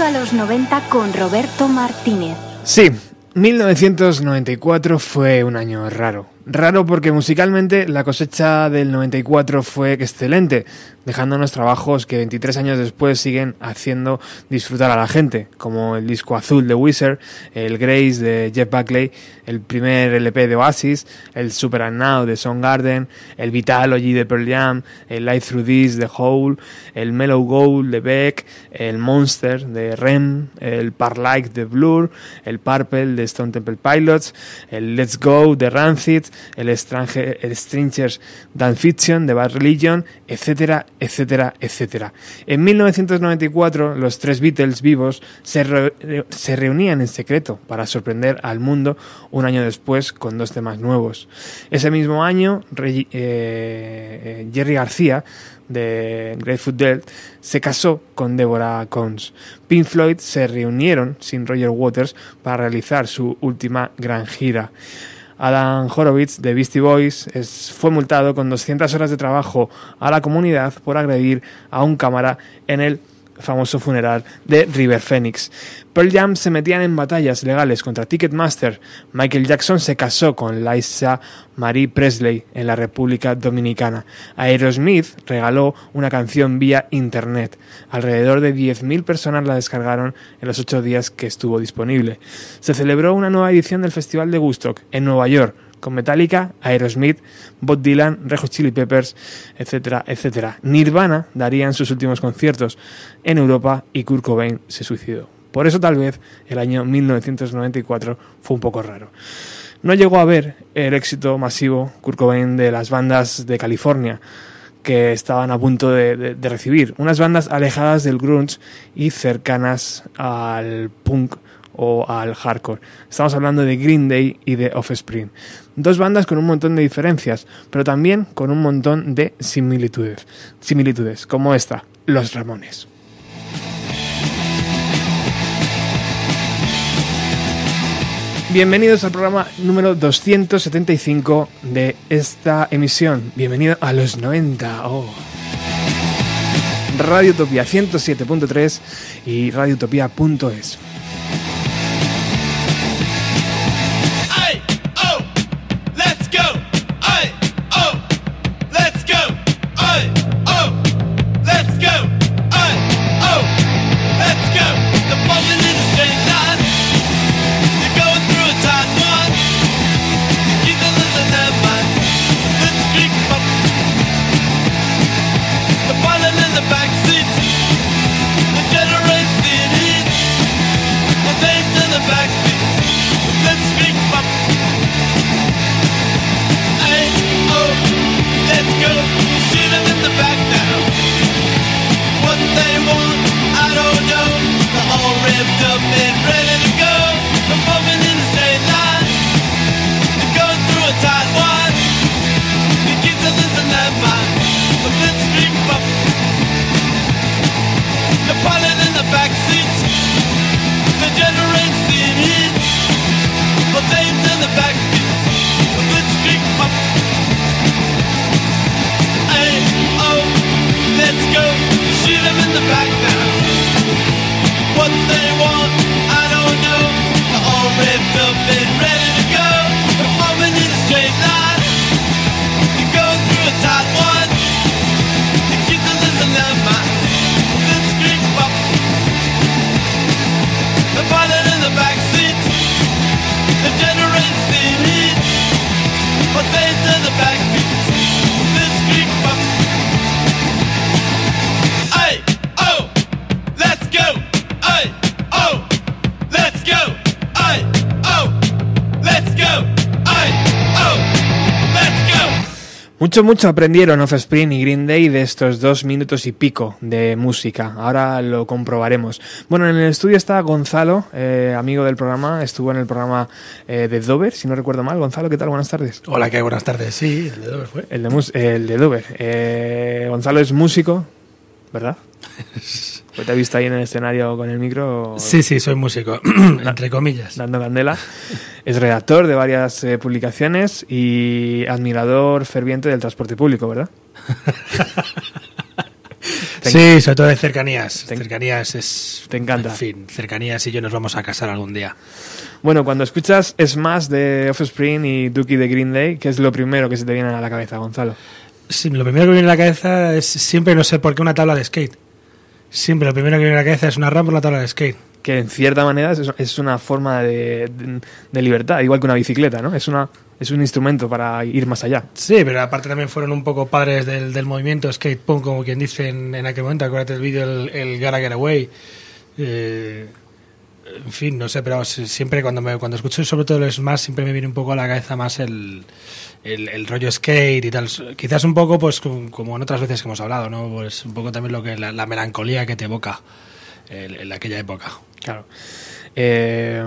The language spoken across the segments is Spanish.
A los 90 con Roberto Martínez. Sí, 1994 fue un año raro. Raro porque musicalmente la cosecha del 94 fue excelente, dejándonos trabajos que 23 años después siguen haciendo disfrutar a la gente, como el disco azul de Wizard, el Grace de Jeff Buckley, el primer LP de Oasis, el Super and Now de Soundgarden, el Vitalogy de Pearl Jam, el Light Through This de Hole, el Mellow Gold de Beck, el Monster de Rem, el Parlike de Blur, el Purple de Stone Temple Pilots, el Let's Go de Rancid, el, Stranger, el Dan Fiction de Bad Religion, etcétera, etcétera, etcétera. En 1994, los tres Beatles vivos se, re- se reunían en secreto para sorprender al mundo un año después con dos temas nuevos. Ese mismo año, eh, eh, Jerry García de Grateful Dead se casó con Deborah Combs. Pink Floyd se reunieron sin Roger Waters para realizar su última gran gira. Adam Horowitz de Beastie Boys fue multado con 200 horas de trabajo a la comunidad por agredir a un cámara en el famoso funeral de River Phoenix. Pearl Jam se metían en batallas legales contra Ticketmaster. Michael Jackson se casó con Liza Marie Presley en la República Dominicana. Aerosmith regaló una canción vía internet. Alrededor de 10.000 personas la descargaron en los ocho días que estuvo disponible. Se celebró una nueva edición del Festival de Woodstock en Nueva York con Metallica, Aerosmith, Bob Dylan, Red Hot Chili Peppers, etcétera, etcétera. Nirvana darían sus últimos conciertos en Europa y Kurt Cobain se suicidó. Por eso tal vez el año 1994 fue un poco raro. No llegó a ver el éxito masivo Kurt Cobain de las bandas de California que estaban a punto de, de- de recibir. Unas bandas alejadas del grunge y cercanas al punk o al hardcore. Estamos hablando de Green Day y de Offspring. Dos bandas con un montón de diferencias, pero también con un montón de similitudes. Similitudes, como esta, Los Ramones. Bienvenidos al programa número 275 de esta emisión. Bienvenido a los 90. Oh. Radio Utopía 107.3 y radiotopía.es. Mucho, mucho aprendieron Offspring y Green Day de estos dos minutos y pico de música. Ahora lo comprobaremos. Bueno, en el estudio está Gonzalo, eh, amigo del programa. Estuvo en el programa eh, de Dover, si no recuerdo mal. Gonzalo, ¿qué tal? Buenas tardes. Hola, ¿qué? Buenas tardes. Sí, el de Dover fue. El de, el de Dover. Eh, Gonzalo es músico, ¿verdad? Pues te he visto ahí en el escenario con el micro Sí, sí, soy músico, entre comillas. dando candela. Es redactor de varias eh, publicaciones y admirador ferviente del transporte público, ¿verdad? Sí, sobre todo de cercanías. Te- Cercanías es... te encanta. En fin, cercanías y yo nos vamos a casar algún día. Bueno, cuando escuchas Smash de Offspring y Dookie de Green Day, ¿qué es lo primero que se te viene a la cabeza, Gonzalo? Sí, lo primero que viene a la cabeza es siempre, no sé por qué, una tabla de skate. Siempre lo primero que viene a la cabeza es una rampa por la tabla de skate. Que en cierta manera es, es una forma de, de- de libertad, igual que una bicicleta, ¿no? Es, una, es un instrumento para ir más allá. Sí, pero aparte también fueron un poco padres del, del movimiento skate punk, como quien dice en, en aquel momento. Acuérdate del vídeo, el, el Gotta Get Away. Eh, en fin, no sé, pero siempre cuando me, cuando escucho sobre todo el Smash siempre me viene un poco a la cabeza más el, el, rollo skate y tal. Quizás un poco, pues como, en otras veces que hemos hablado, ¿no? Pues un poco también lo que la, la melancolía que te evoca en, en aquella época. Claro. Eh,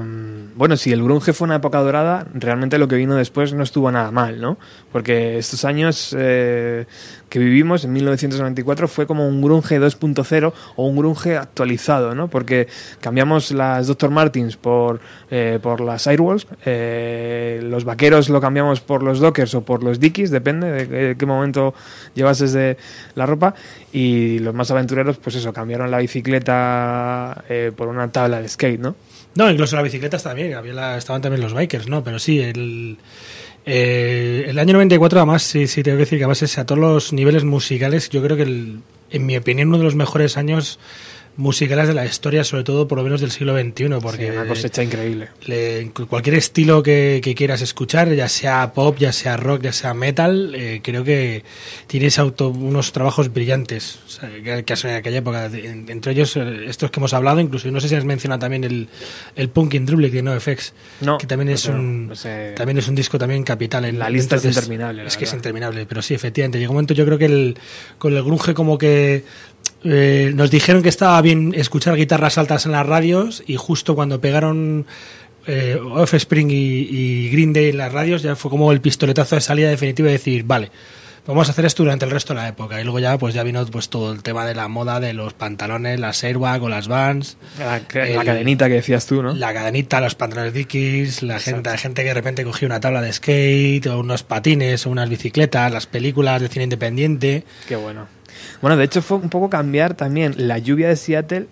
bueno, si el grunge fue una época dorada, realmente lo que vino después no estuvo nada mal, ¿no? Porque estos años eh, que vivimos, en 1994, fue como un grunge 2.0 o un grunge actualizado, ¿no? Porque cambiamos las Dr. Martins por, eh, por las Airwalls, eh, los vaqueros lo cambiamos por los Dockers o por los Dickies, depende de qué momento llevases de la ropa, y los más aventureros, pues eso, cambiaron la bicicleta eh, por una tabla de skate, ¿no? No, incluso las bicicletas también, había la- estaban también los bikers, ¿no? Pero sí, el, eh, el año 94, además, sí, sí, tengo que decir que además es a todos los niveles musicales, yo creo que, el- en mi opinión, uno de los mejores años musicales de la historia, sobre todo por lo menos del siglo XXI, porque Sí, una cosecha increíble. le- cualquier estilo que, que quieras escuchar, ya sea pop, ya sea rock, ya sea metal, eh, creo que tienes auto, unos trabajos brillantes o sea, que, que has en aquella época. Entre ellos, eh, estos que hemos hablado, incluso no sé si has mencionado también el, el Punk in Drublic de NoFX, No, que también es no, un no sé. también es un disco también capital. En, La lista es interminable, la Es que es interminable, pero sí, efectivamente. Llegó un momento, yo creo que el, con el grunge como que eh, nos dijeron que estaba bien escuchar guitarras altas en las radios y justo cuando pegaron eh, Offspring y, y Green Day en las radios ya fue como el pistoletazo de salida definitiva de decir, vale, vamos a hacer esto durante el resto de la época. Y luego ya pues ya vino pues todo el tema de la moda de los pantalones, las Airwag o las Vans. La, cadenita que decías tú, ¿no? La cadenita, los pantalones Dickies, la gente, la gente que de repente cogía una tabla de skate o unos patines o unas bicicletas, las películas de cine independiente. Qué bueno. Bueno, de hecho fue un poco cambiar también la lluvia de Seattle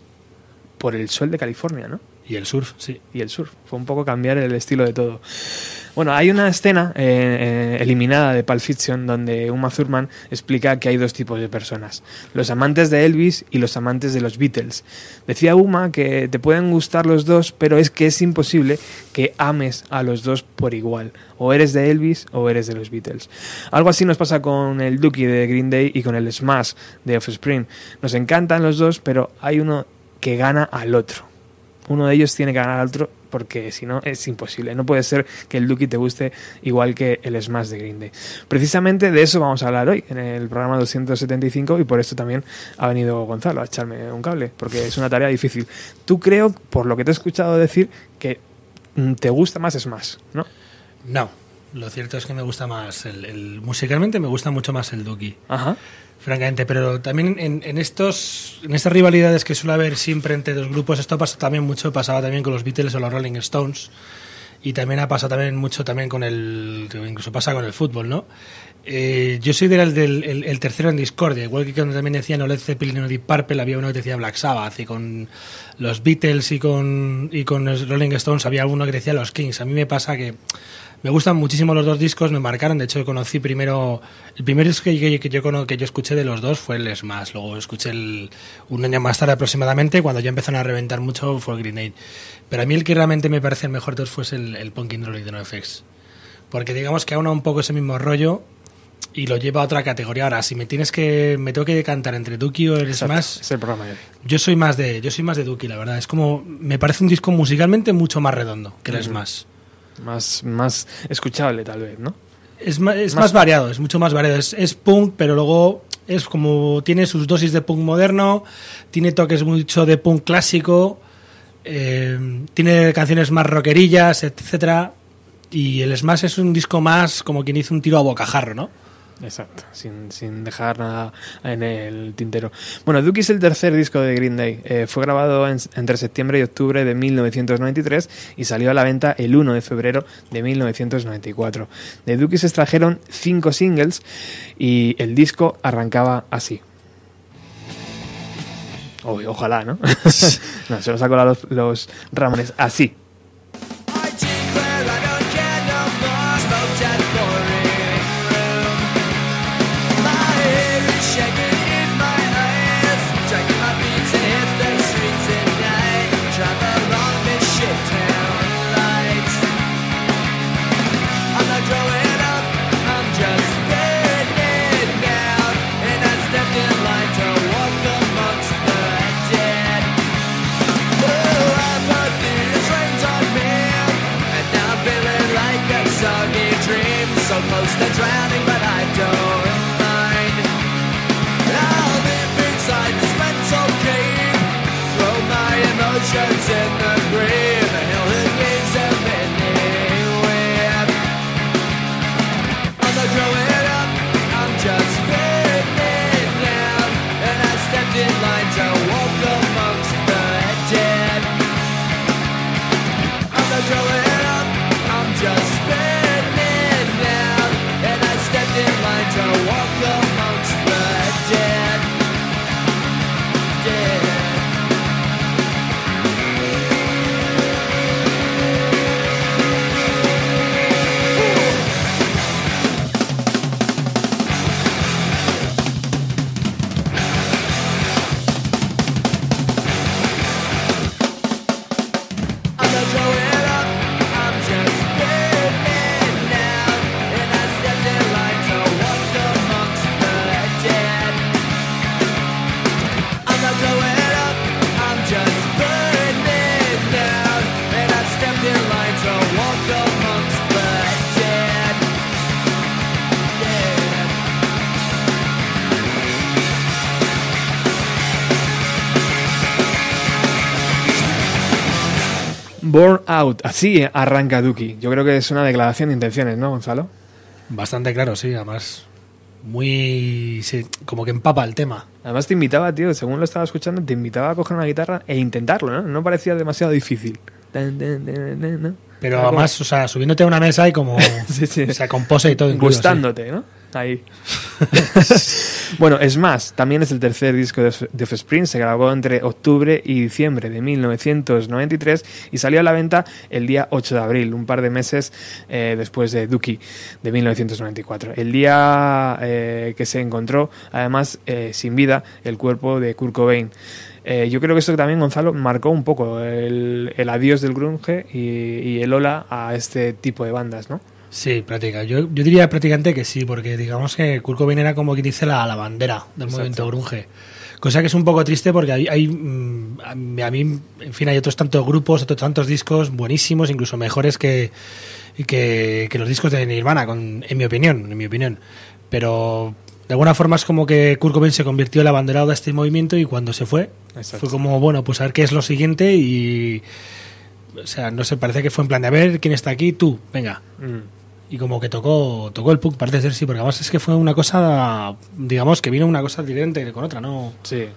por el sol de California, ¿no? Y el surf, sí. y el surf. Fue un poco cambiar el estilo de todo. Bueno, hay una escena eh, eh, eliminada de Pulp Fiction donde Uma Thurman explica que hay dos tipos de personas, los amantes de Elvis y los amantes de los Beatles. Decía Uma que te pueden gustar los dos, pero es que es imposible que ames a los dos por igual. O eres de Elvis o eres de los Beatles. Algo así nos pasa con el Dookie de Green Day y con el Smash de Offspring. Nos encantan los dos, pero hay uno que gana al otro uno de ellos tiene que ganar al otro porque si no es imposible. No puede ser que el Dookie te guste igual que el Smash de Green. Precisamente de eso vamos a hablar hoy en el programa 275 y por esto también ha venido Gonzalo a echarme un cable porque es una tarea difícil. Tú creo, por lo que te he escuchado decir, que mm, te gusta más Smash, ¿no? No, lo cierto es que me gusta más, el, el- musicalmente me gusta mucho más el Duki, Ajá. francamente, pero también en, en estos en estas rivalidades que suele haber siempre entre dos grupos, esto pasa también mucho, pasaba también con los Beatles o los Rolling Stones, y también ha pasado también mucho también con el, incluso pasa con el fútbol, ¿no? Eh, yo soy del, del el, el tercero en discordia, igual que cuando también decían Led Zeppelin o Deep Purple, había uno que decía Black Sabbath, y con los Beatles y con, y con los Rolling Stones había uno que decía los Kings. A mí me pasa que me gustan muchísimo los dos discos, me marcaron, de hecho conocí primero, el primer disco que, que- que yo, que yo escuché de los dos fue el Smash, luego escuché el, un año más tarde aproximadamente, cuando ya empezaron a reventar mucho fue el Grenade. Pero a mí el que realmente me parece el mejor de todos fue el, el Punk in Rolling de NoFX. Porque digamos que aúna un poco ese mismo rollo y lo lleva a otra categoría. Ahora, si me tienes que, me tengo que decantar entre Duki o el Smash, Es el programa yo soy más de, yo soy más de Duki, la verdad. Es como, me parece un disco musicalmente mucho más redondo que el Ujú. Smash. Más, más escuchable tal vez, ¿no? Es, ma- es Más- más, variado, es mucho más variado. Es, es punk, pero luego es como tiene sus dosis de punk moderno, tiene toques mucho de punk clásico, eh, tiene canciones más rockerillas, etcétera. Y el Smash es un disco más como quien hizo un tiro a bocajarro, ¿no? Exacto, sin, sin dejar nada en el tintero. Bueno, Dookie es el tercer disco de Green Day. Eh, fue grabado en- entre septiembre y octubre de 1993 y salió a la venta el 1 de febrero de 1994. De Dookie se extrajeron cinco singles y el disco arrancaba así. Ojalá, ¿no? no, se lo sacó los, los Ramones así. churches. Joey. Born Out, así arranca Dookie. Yo creo que es una declaración de intenciones, ¿no, Gonzalo? Bastante claro, sí, además muy sí, como que empapa el tema. Además te invitaba, tío, según lo estaba escuchando, te invitaba a coger una guitarra e intentarlo, ¿no? No parecía demasiado difícil. Pero además, o sea, subiéndote a una mesa y como Sí, sí. o sea, con pose y todo incluido, sí. Gustándote, ¿no? Ahí. bueno, es más, también es el tercer disco de, Offspring, se grabó entre octubre y diciembre de 1993 y salió a la venta el día 8 de abril, un par de meses eh, después de Dookie de 1994. El día eh, que se encontró, además, eh, sin vida, el cuerpo de Kurt Cobain. Yo creo que esto también, Gonzalo, marcó un poco el, el adiós del grunge y, y el hola a este tipo de bandas, ¿no? Sí, práctica. Yo, yo diría prácticamente que sí, porque digamos que Kurt Cobain era como quien dice la, la bandera del Exacto. movimiento grunge. Cosa que es un poco triste porque hay, hay, mm, a mí, en fin, hay otros tantos grupos, otros tantos discos buenísimos, incluso mejores que, que, que los discos de Nirvana, con, en mi opinión, en mi opinión. Pero de alguna forma es como que Kurt Cobain se convirtió en la banderada de este movimiento y cuando se fue, Exacto. fue como, bueno, pues a ver qué es lo siguiente y... O sea, no sé, parece que fue en plan de a ver quién está aquí, tú, venga, Mm. Y como que tocó tocó el punk, parece ser sí, porque además es que fue una cosa, digamos, que vino una cosa diferente con otra, ¿no? Sí.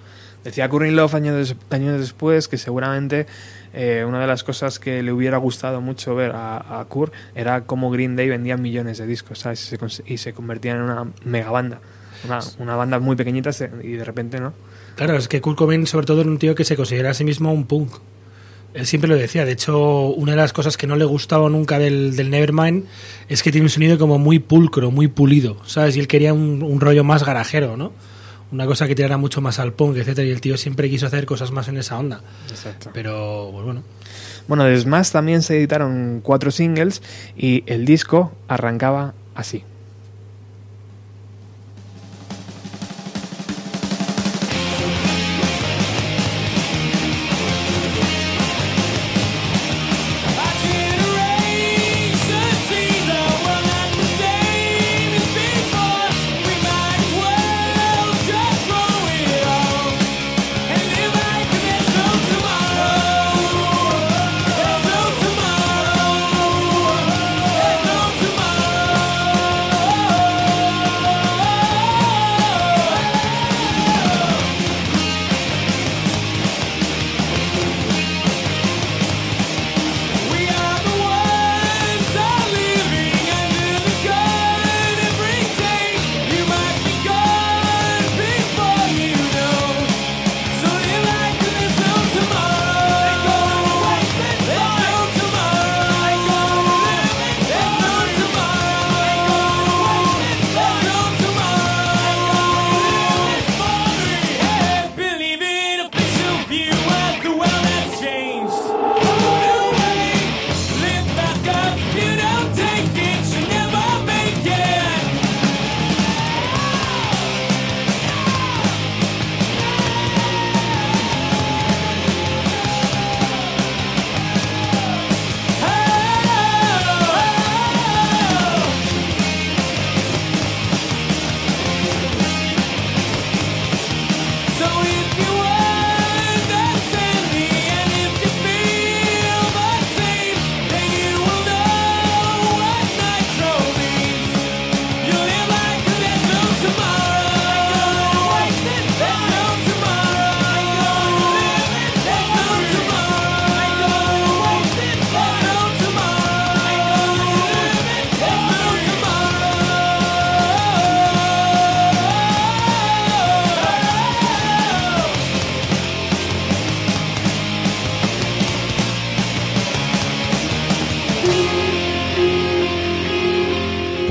Decía Currin Love años, años después que seguramente eh, una de las cosas que le hubiera gustado mucho ver a, a Kurt era cómo Green Day vendía millones de discos, ¿sabes? Y se, y se convertían en una mega banda. Una, una banda muy pequeñita y de repente, ¿no? Claro, es que Kurt Cobain sobre todo era un tío que se considera a sí mismo un punk. Él siempre lo decía, de hecho, una de las cosas que no le gustaba nunca del, del Nevermind es que tiene un sonido como muy pulcro, muy pulido, ¿sabes? Y él quería un, un rollo más garajero, ¿no? Una cosa que tirara mucho más al punk, etcétera, y el tío siempre quiso hacer cosas más en esa onda. Exacto. Pero, pues bueno. Bueno, de Smash también se editaron cuatro singles y el disco arrancaba así.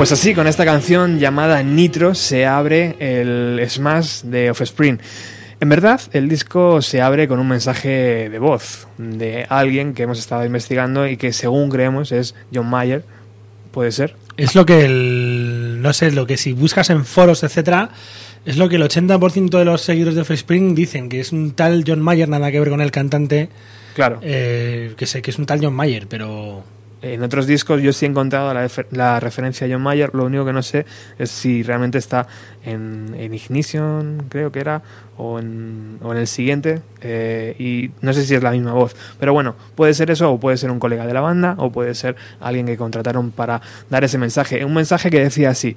Pues así, con esta canción llamada Nitro se abre el Smash de Offspring. En verdad, el disco se abre con un mensaje de voz de alguien que hemos estado investigando y que según creemos es John Mayer. ¿Puede ser? Es lo que el. No sé, lo que si buscas en foros, etcétera, es lo que el 80% de los seguidores de Offspring dicen, que es un tal John Mayer, nada que ver con el cantante, Claro. eh, que sé que es un tal John Mayer, pero. En otros discos yo sí he encontrado la, efe- la referencia a John Mayer, lo único que no sé es si realmente está en, en Ignition, creo que era, o en, o en el siguiente, eh, y no sé si es la misma voz. Pero bueno, puede ser eso, o puede ser un colega de la banda, o puede ser alguien que contrataron para dar ese mensaje. Un mensaje que decía así.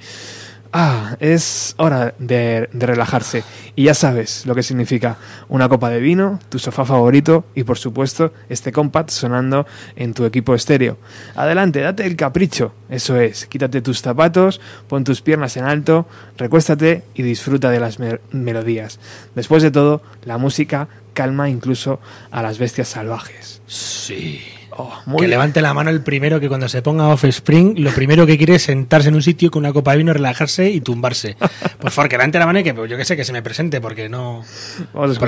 Ah, es hora de, relajarse. Y ya sabes lo que significa una copa de vino, tu sofá favorito y por supuesto este compact sonando en tu equipo estéreo. Adelante, date el capricho. Eso es, quítate tus zapatos, pon tus piernas en alto, recuéstate y disfruta de las me- melodías. Después de todo, la música calma incluso a las bestias salvajes. Sí. Oh, muy que bien. levante la mano el primero que cuando se ponga Offspring, lo primero que quiere es sentarse en un sitio con una copa de vino, relajarse y tumbarse. Por favor, que levante la mano y que pues, yo que sé, que se me presente, porque no. Vamos a,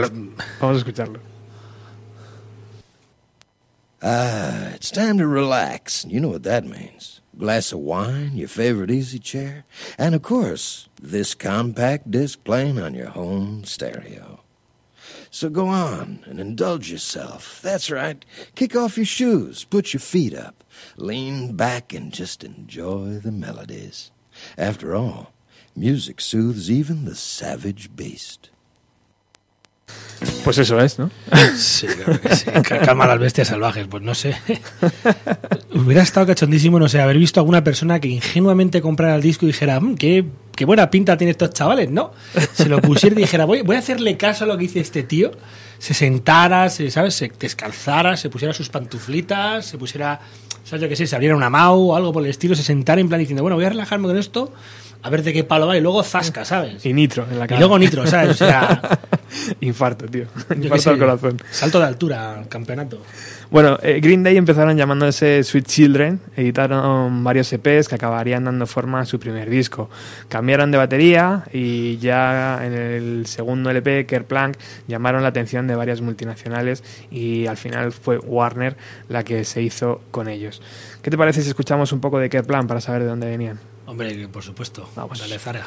vamos a escucharlo. Ah, it's time to relax. You know what that means. Glass of wine, your favorite easy chair, and of course, this compact disc playing on your home stereo. So go on and indulge yourself. That's right. Kick off your shoes, put your feet up, lean back, and just enjoy the melodies. After all, music soothes even the savage beast. Pues eso es, ¿no? Sí, claro que sí. Ca- Calma a las bestias salvajes, pues no sé. Hubiera estado cachondísimo, no sé, haber visto a alguna persona que ingenuamente comprara el disco y dijera, "Mm, qué, qué buena pinta tienen estos chavales, ¿no? Se lo pusiera y dijera, voy, voy a hacerle caso a lo que dice este tío. Se sentara, se, ¿sabes? Se descalzara, se pusiera sus pantuflitas, se pusiera, ¿sabes? Yo qué sé, se abriera una MAU o algo por el estilo, se sentara en plan diciendo, bueno, voy a relajarme con esto, a ver de qué palo va y luego zasca, ¿sabes? Y nitro en la Y cara. luego nitro, ¿sabes? O sea, Infarto, tío. Infarto al corazón. Salto de altura al campeonato. Bueno, eh, Green Day empezaron llamándose Sweet Children, editaron varios EPs que acabarían dando forma a su primer disco. Cambiaron de batería y ya en el segundo LP, Kerplunk, llamaron la atención de varias multinacionales y al final fue Warner la que se hizo con ellos. ¿Qué te parece si escuchamos un poco de Kerplunk para saber de dónde venían? Hombre, por supuesto. Vamos. Dale, Zara.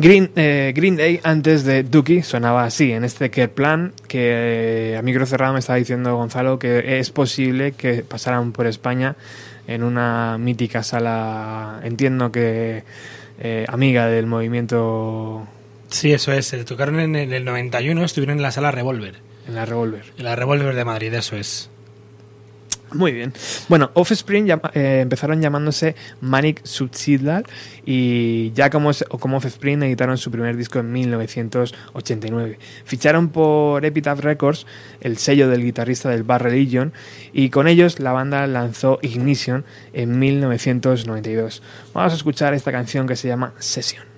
Green, eh, Green Day antes de Dookie sonaba así, en este Kerplan, que eh, a micro cerrado me estaba diciendo Gonzalo que es posible que pasaran por España en una mítica sala, entiendo que eh, amiga del movimiento Sí, eso es. Se tocaron en el el 91, estuvieron en la sala Revolver. en la Revolver. En la Revolver de Madrid, eso es. Muy bien. Bueno, Offspring llama- eh, empezaron llamándose Manic Suicidal y ya como, como Offspring editaron su primer disco en 1989. Ficharon por Epitaph Records, el sello del guitarrista del Bar Religion, y con ellos la banda lanzó Ignition en 1992. Vamos a escuchar esta canción que se llama Session.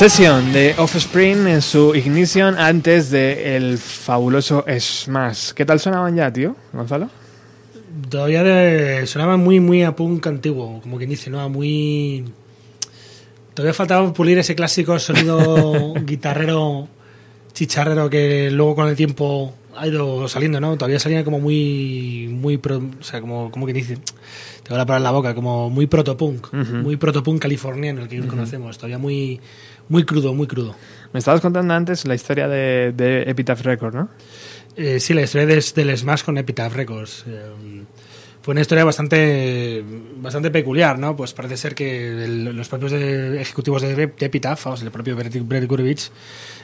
Session de Offspring en su Ignition antes de el fabuloso Smash. ¿Qué tal sonaban ya, tío? Gonzalo. Todavía de, sonaba muy, muy a punk antiguo, como quien dice, ¿no? A muy... Todavía faltaba pulir ese clásico sonido guitarrero, chicharrero que luego con el tiempo ha ido saliendo, ¿no? Todavía salía como muy, muy, pro- o sea, como, como quien dice, tengo la palabra en la boca, como muy protopunk, muy protopunk californiano, el que conocemos, todavía muy, muy crudo, muy crudo. Me estabas contando antes la historia de, de Epitaph Records, ¿no? Eh, sí, la historia des- del Smash con Epitaph Records. eh, fue una historia bastante bastante peculiar, ¿no? Pues parece ser que el- los propios de- ejecutivos de, de Epitaph, vamos, el propio Brett, Gurevich,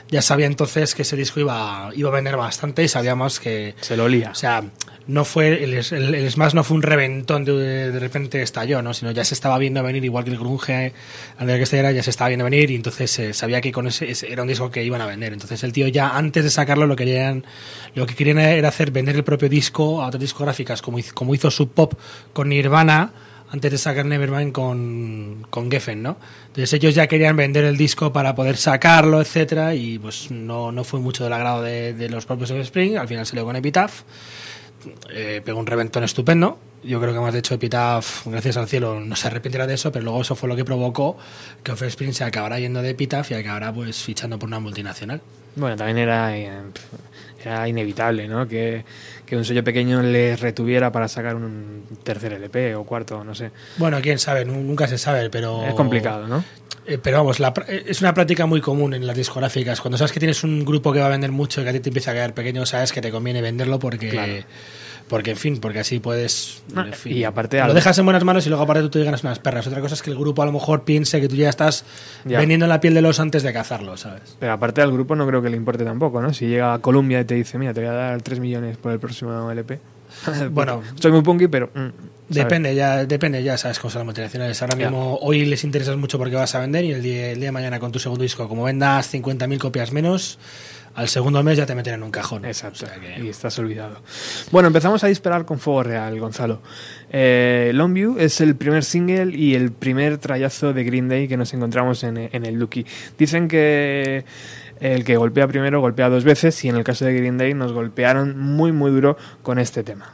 ya sabía entonces que ese disco iba, iba a vender bastante y sabíamos que... Se lo olía. O sea, no fue el, el, el Smash no fue un reventón de, de repente estalló, ¿no? Sino ya se estaba viendo venir, igual que el grunge, antes de que estallara, ya se estaba viendo venir y entonces eh, sabía que con ese, ese era un disco que iban a vender. Entonces el tío ya antes de sacarlo lo querían, lo que querían era hacer vender el propio disco a otras discográficas, como como hizo Pop con Nirvana antes de sacar Nevermind con, con Geffen, ¿no? Entonces ellos ya querían vender el disco para poder sacarlo, etcétera, y pues no, no fue mucho del agrado de, los propios Spring, al final salió con Epitaph, eh, pegó un reventón estupendo. Yo creo que más de hecho Epitaph, gracias al cielo, no se arrepentirá de eso, pero luego eso fue lo que provocó que Offspring se acabará yendo de Epitaph y acabará pues fichando por una multinacional. Bueno, también era, eh, era inevitable, ¿no? Que, que un sello pequeño le retuviera para sacar un tercer LP o cuarto, no sé. Bueno, quién sabe, nu- nunca se sabe, pero... Es complicado, ¿no? Eh, pero vamos, la eh, es una práctica muy común en las discográficas. Cuando sabes que tienes un grupo que va a vender mucho y que a ti te empieza a quedar pequeño, sabes que te conviene venderlo porque... Claro. Porque, en fin, porque así puedes... En fin, y aparte Lo dejas en buenas manos y luego aparte tú te ganas unas perras. Otra cosa es que el grupo a lo mejor piense que tú ya estás Ya. vendiendo la piel de los antes de cazarlo, ¿sabes? Pero aparte al grupo no creo que le importe tampoco, ¿no? Si llega a Columbia y te dice, mira, te voy a dar 3 millones por el próximo LP. Bueno, Soy muy punky, pero... mm. Depende, ya, depende, ya sabes cómo son las multinacionales. Ahora Ya. mismo, hoy les interesas mucho porque vas a vender y el día, el día de mañana con tu segundo disco, como vendas 50.000 copias menos, al segundo mes ya te meten en un cajón. Exacto, O sea que- y estás olvidado. Bueno, empezamos a disparar con fuego real, Gonzalo. Eh, Longview es el primer single y el primer trayazo de Green Day que nos encontramos en, en el Lucky. Dicen que el que golpea primero golpea dos veces y en el caso de Green Day nos golpearon muy muy duro con este tema.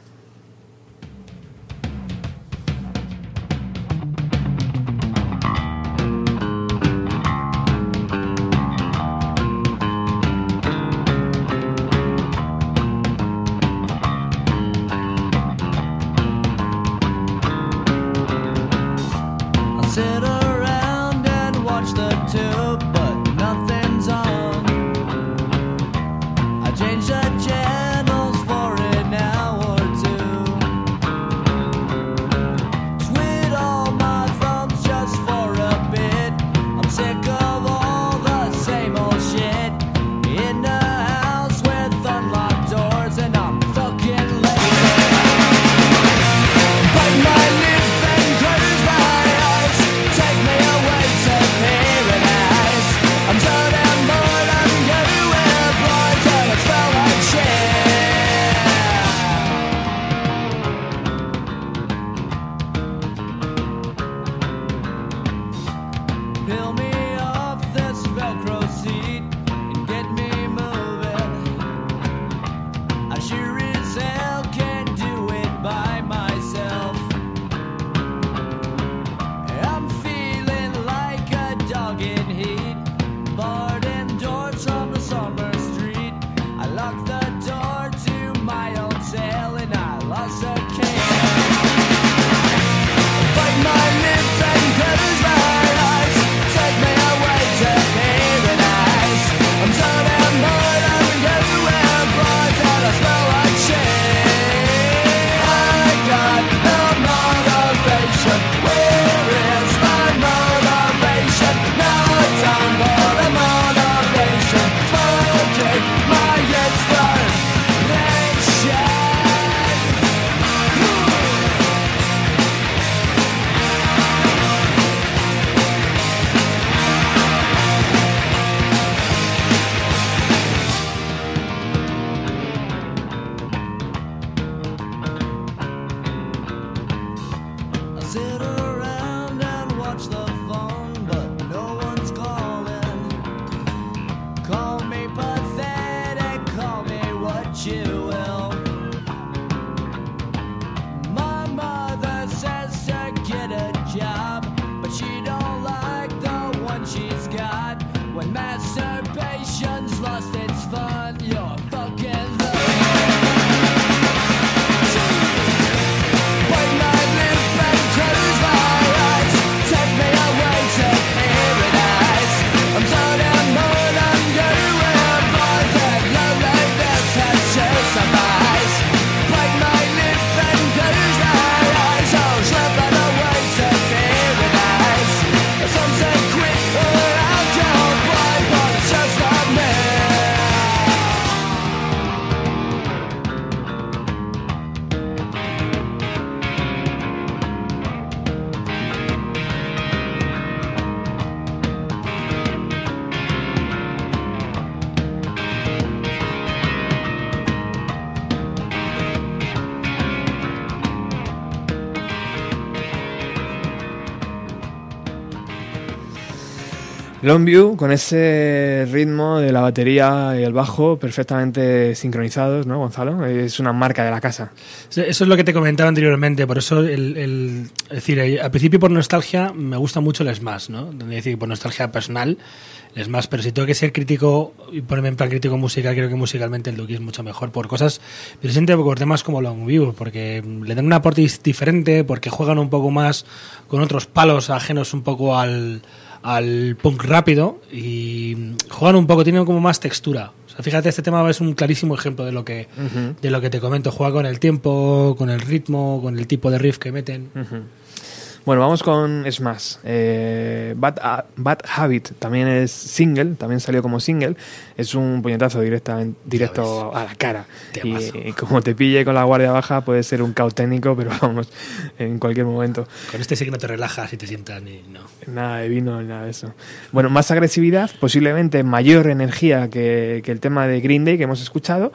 Longview con ese ritmo de la batería y el bajo perfectamente sincronizados, ¿no, Gonzalo? Es una marca de la casa. Eso es lo que te comentaba anteriormente, por eso decir, eh, al principio por nostalgia me gusta mucho el Smash, ¿no? Es decir, por nostalgia personal, el Smash, pero si tengo que ser crítico y ponerme en plan crítico musical, creo que musicalmente el Duki es mucho mejor por cosas, presente por temas como Longview, porque le dan un aporte diferente, porque juegan un poco más con otros palos ajenos un poco al, al punk rápido y juegan un poco, tienen como más textura. O sea, fíjate, este tema es un clarísimo ejemplo de lo que de lo que te comento. Juega con el tiempo, con el ritmo, con el tipo de riff que meten. Bueno, vamos con Smash. Eh, Bad, Ha- Bad Habit también es single, también salió como single. Es un puñetazo directamente, directo a la cara. Temazo. Y, como te pille con la guardia baja, puede ser un caos técnico, pero vamos, en cualquier momento. Con este sí que no te relajas y te sientas ni. No. Nada de vino, nada de eso. Bueno, más agresividad, posiblemente mayor energía que, que el tema de Green Day que hemos escuchado.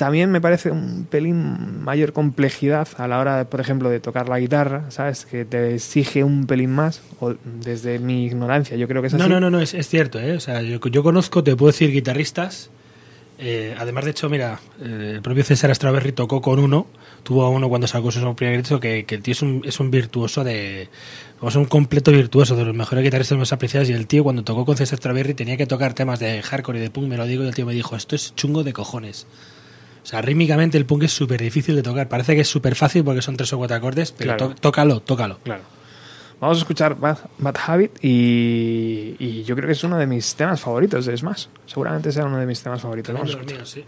También me parece un pelín mayor complejidad a la hora, por ejemplo, de tocar la guitarra, ¿sabes? Que te exige un pelín más, o desde mi ignorancia, yo creo que es así. No, no, no, no, es, es cierto, ¿eh? O sea, yo, yo conozco, te puedo decir, guitarristas. eh, además, de hecho, mira, eh, el propio César Strawberry tocó con uno, tuvo a uno cuando sacó su primer disco, que, que el tío es un, es un virtuoso de. Vamos, un completo virtuoso, de los mejores guitarristas más apreciados. Y el tío, cuando tocó con César Strawberry, tenía que tocar temas de hardcore y de punk melódico. Y el tío me dijo: Esto es chungo de cojones. O sea, rítmicamente el punk es súper difícil de tocar. Parece que es súper fácil porque son tres o cuatro acordes, pero Claro. tó- tócalo, tócalo. Claro. Vamos a escuchar Bad, Bad Habit y, y yo creo que es uno de mis temas favoritos de Smash. Seguramente sea uno de mis temas favoritos. Vamos a escuchar. sí.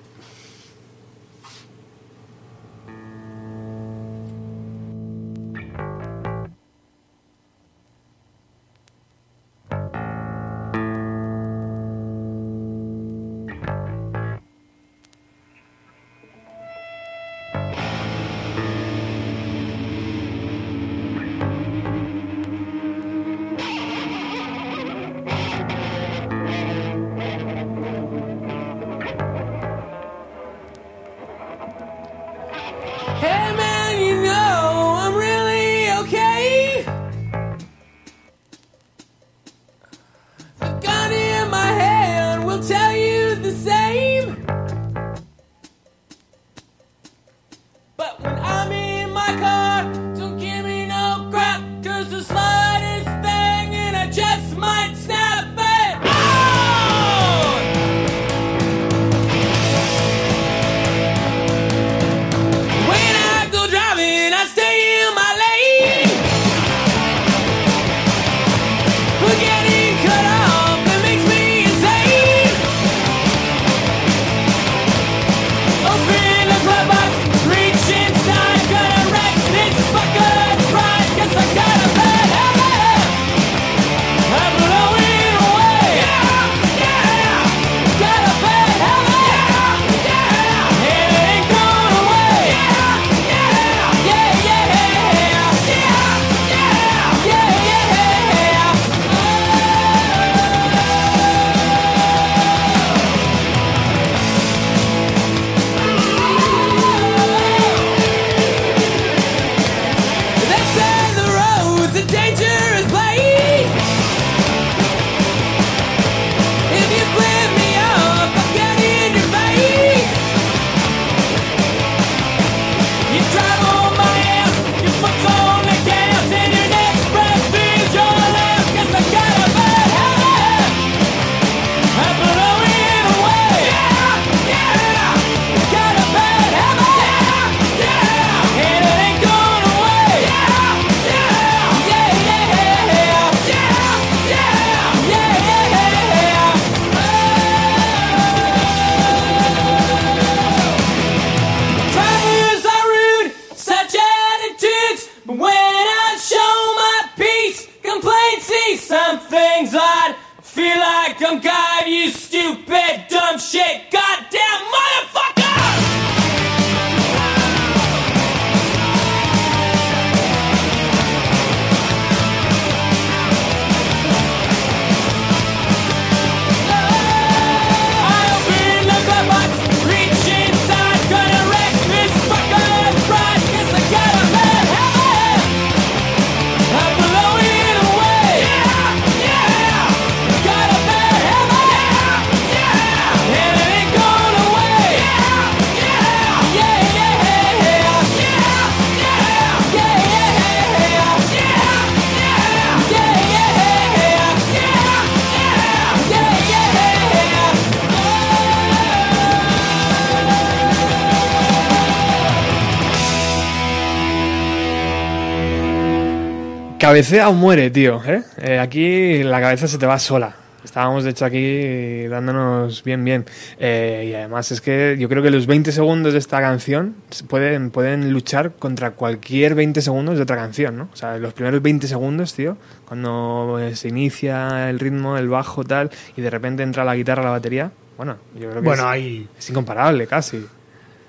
Cabecea o muere, tío. ¿eh? Eh, aquí la cabeza se te va sola. Estábamos de hecho aquí dándonos bien, bien. Eh, y además es que yo creo que los 20 segundos de esta canción pueden, pueden luchar contra cualquier 20 segundos de otra canción, ¿no? O sea, los primeros 20 segundos, tío, cuando eh, se inicia el ritmo, el bajo, tal, y de repente entra la guitarra, la batería, bueno, yo creo que Bueno, es, hay, es incomparable casi.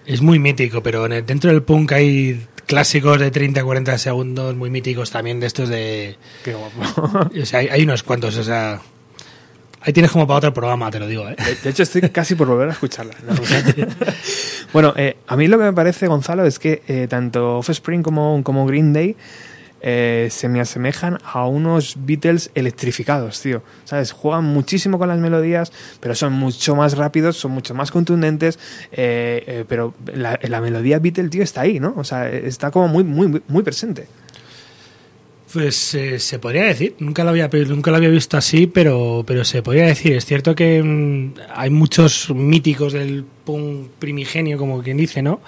es muy mítico, pero dentro del punk hay clásicos de 30-40 segundos muy míticos también de estos de... Qué guapo. O sea, hay, hay unos cuantos, o sea... Ahí tienes como para otro programa, te lo digo, ¿eh? De, de hecho, estoy casi por volver a escucharla. ¿no? bueno, eh, a mí lo que me parece, Gonzalo, es que eh, tanto Offspring como, como Green Day eh, se me asemejan a unos Beatles electrificados, tío. ¿Sabes? Juegan muchísimo con las melodías, pero son mucho más rápidos, son mucho más contundentes, eh, eh, pero la, melodía Beatle, tío, está ahí, ¿no? O sea, está como muy, muy, muy presente. Pues se podría decir, nunca lo había nunca lo había visto así, pero pero se podría decir. Es cierto que mm, hay muchos míticos del punk primigenio, como quien dice, ¿no?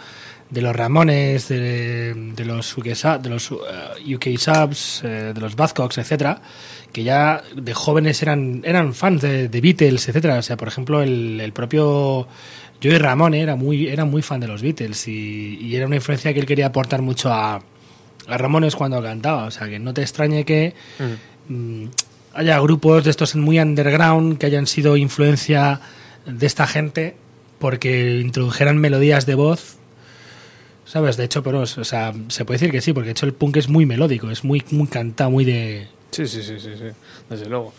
De los Ramones, de, de los UK, de los eh, UK Subs, eh, de los Buzzcocks, etcétera, que ya de jóvenes eran eran fans de, de Beatles, etcétera. O sea, por ejemplo, el, el propio Joey Ramone era muy era muy fan de los Beatles y, y era una influencia que él quería aportar mucho a a Ramones cuando cantaba. O sea, que no te extrañe que mm, haya grupos de estos muy underground que hayan sido influencia de esta gente porque introdujeran melodías de voz. ¿Sabes? De hecho, pero, o sea, se puede decir que sí, porque de hecho el punk es muy melódico, es muy, muy cantado, muy de... Sí, sí, sí, sí, sí, desde luego.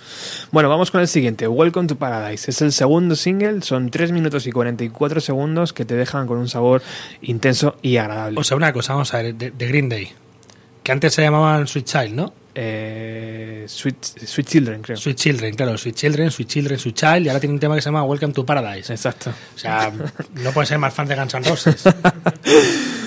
Bueno, vamos con el siguiente, Welcome to Paradise. Es el segundo single, son 3 minutos y 44 segundos que te dejan con un sabor intenso y agradable. O sea, una cosa, vamos a ver, de, de Green Day, que antes se llamaban Sweet Child, ¿no? Eh, Sweet, Sweet Children, creo. Sweet Children, claro, Sweet Children, Sweet Children, Sweet Child, y ahora tiene un tema que se llama Welcome to Paradise. Exacto. O sea, no puede ser más fan de Guns N' Roses.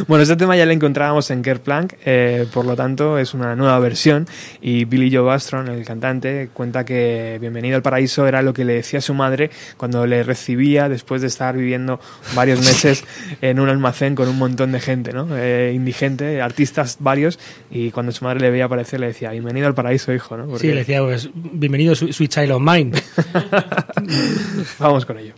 Bueno, este tema ya lo encontrábamos en Kerplunk, eh, por lo tanto es una nueva versión y Billy Joe Bastron, el cantante, cuenta que Bienvenido al Paraíso era lo que le decía su madre cuando le recibía después de estar viviendo varios meses en un almacén con un montón de gente, ¿no? Eh, indigente, artistas varios, y cuando su madre le veía aparecer le decía Bienvenido al Paraíso, hijo, ¿no? Porque- Sí, le decía, pues, bienvenido Sweet Sweet Child of Mine. Vamos con ello.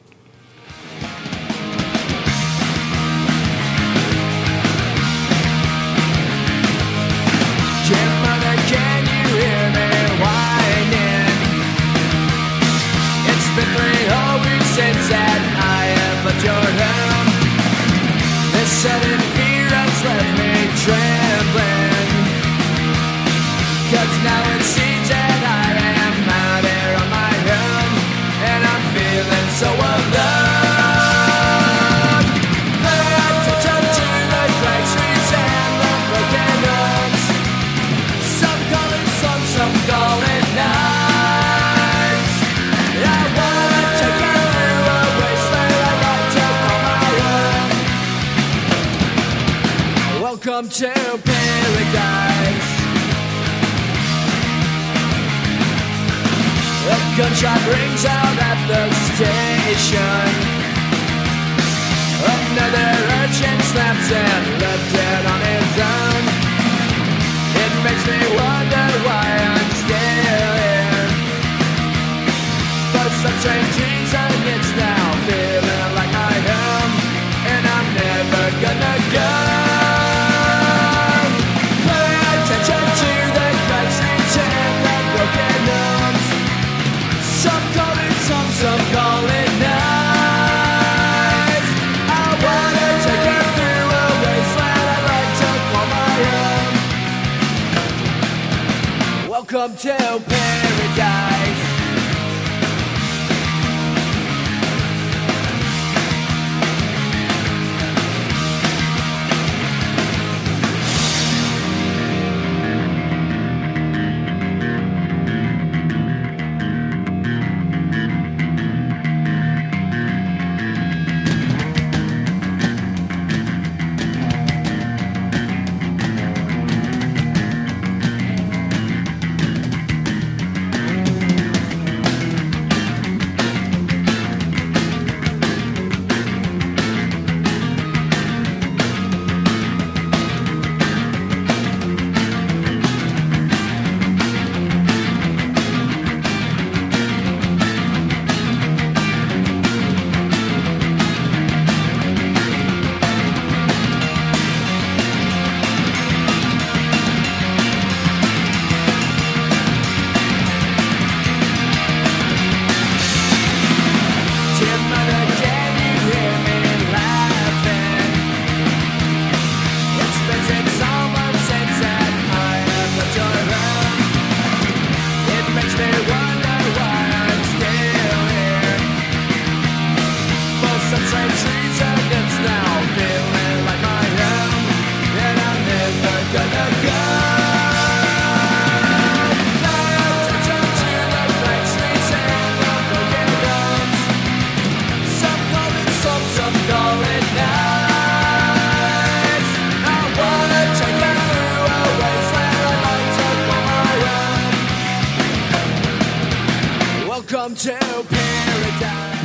Welcome to paradise. A gunshot rings out at the station. Another urchin snaps and left dead on his own. It makes me wonder why I'm still here. For some strange Welcome to paradise.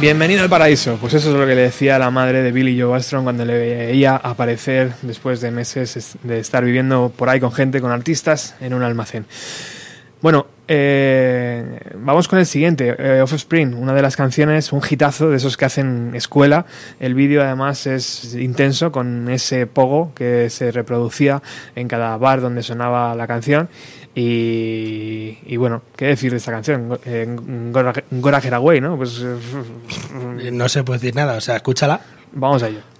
Bienvenido al paraíso. Pues eso es lo que le decía la madre de Billy Joe Armstrong cuando le veía aparecer después de meses es- de estar viviendo por ahí con gente, con artistas, en un almacén. Bueno, eh, vamos con el siguiente, eh, Offspring, una de las canciones, un hitazo de esos que hacen escuela. El vídeo además es intenso con ese pogo que se reproducía en cada bar donde sonaba la canción. Y, y bueno, ¿qué decir de esta canción? Eh, Gora, Gora ¿no? Pues eh, No se puede decir nada, o sea, escúchala. vamos a ello.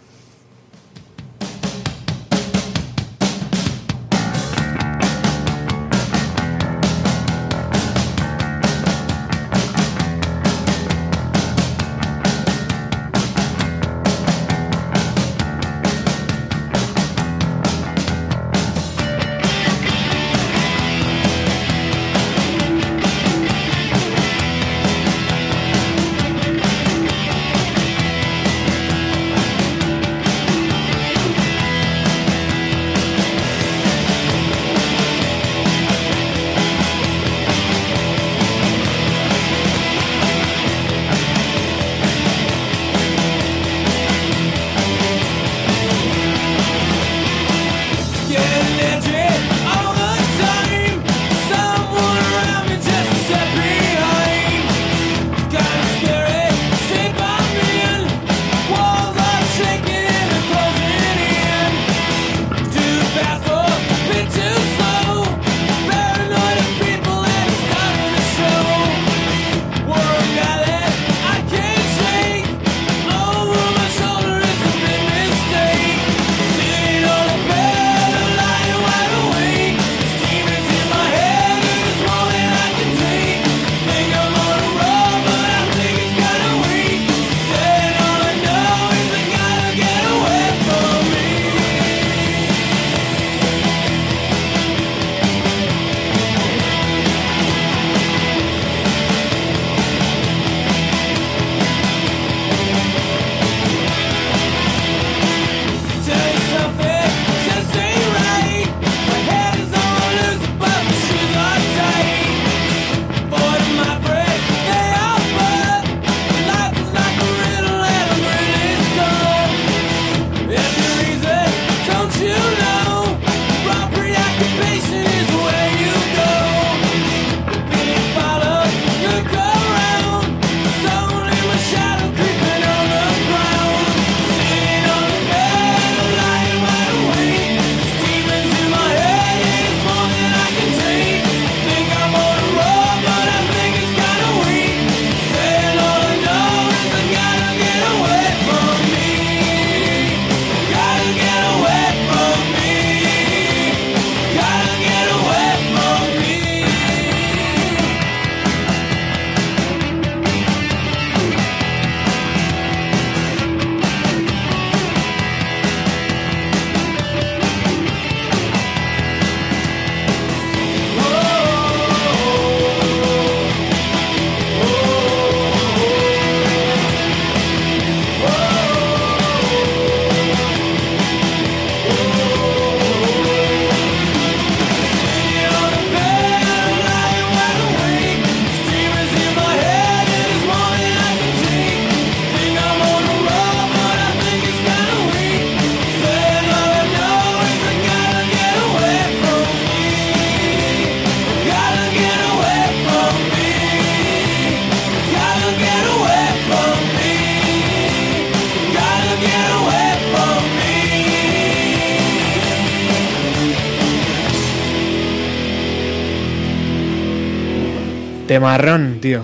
Temarrón, tío.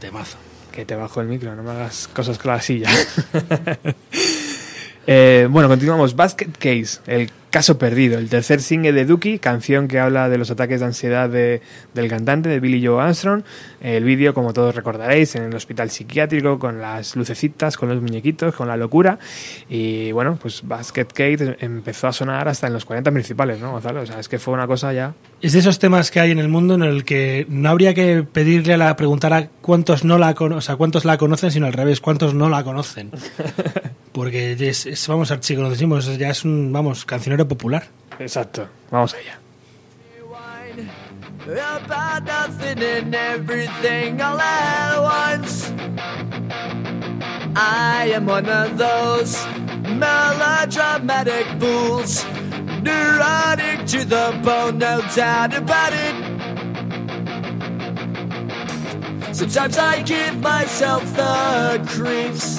Temazo. Que te bajo el micro, no me hagas cosas con la silla. Bueno, continuamos. Basket Case, el caso perdido, el tercer single de Dookie, canción que habla de los ataques de ansiedad de- del cantante, de Billy Joe Armstrong. El vídeo, como todos recordaréis, en el hospital psiquiátrico, con las lucecitas, con los muñequitos, con la locura. Y bueno, pues Basket Case empezó a sonar hasta en los 40 principales, ¿no, Gonzalo? O sea, es que fue una cosa ya. Es de esos temas que hay en el mundo en el que no habría que pedirle a la preguntar a cuántos no la o sea, cuántos la conocen, sino al revés, cuántos no la conocen. Porque es, es, vamos, archiconocimos, ya es un, vamos, cancionero popular. Exacto. Vamos allá. About nothing and everything all at once. I am one of those melodramatic fools. Neurotic to the bone, no doubt about it. Sometimes I give myself the creeps.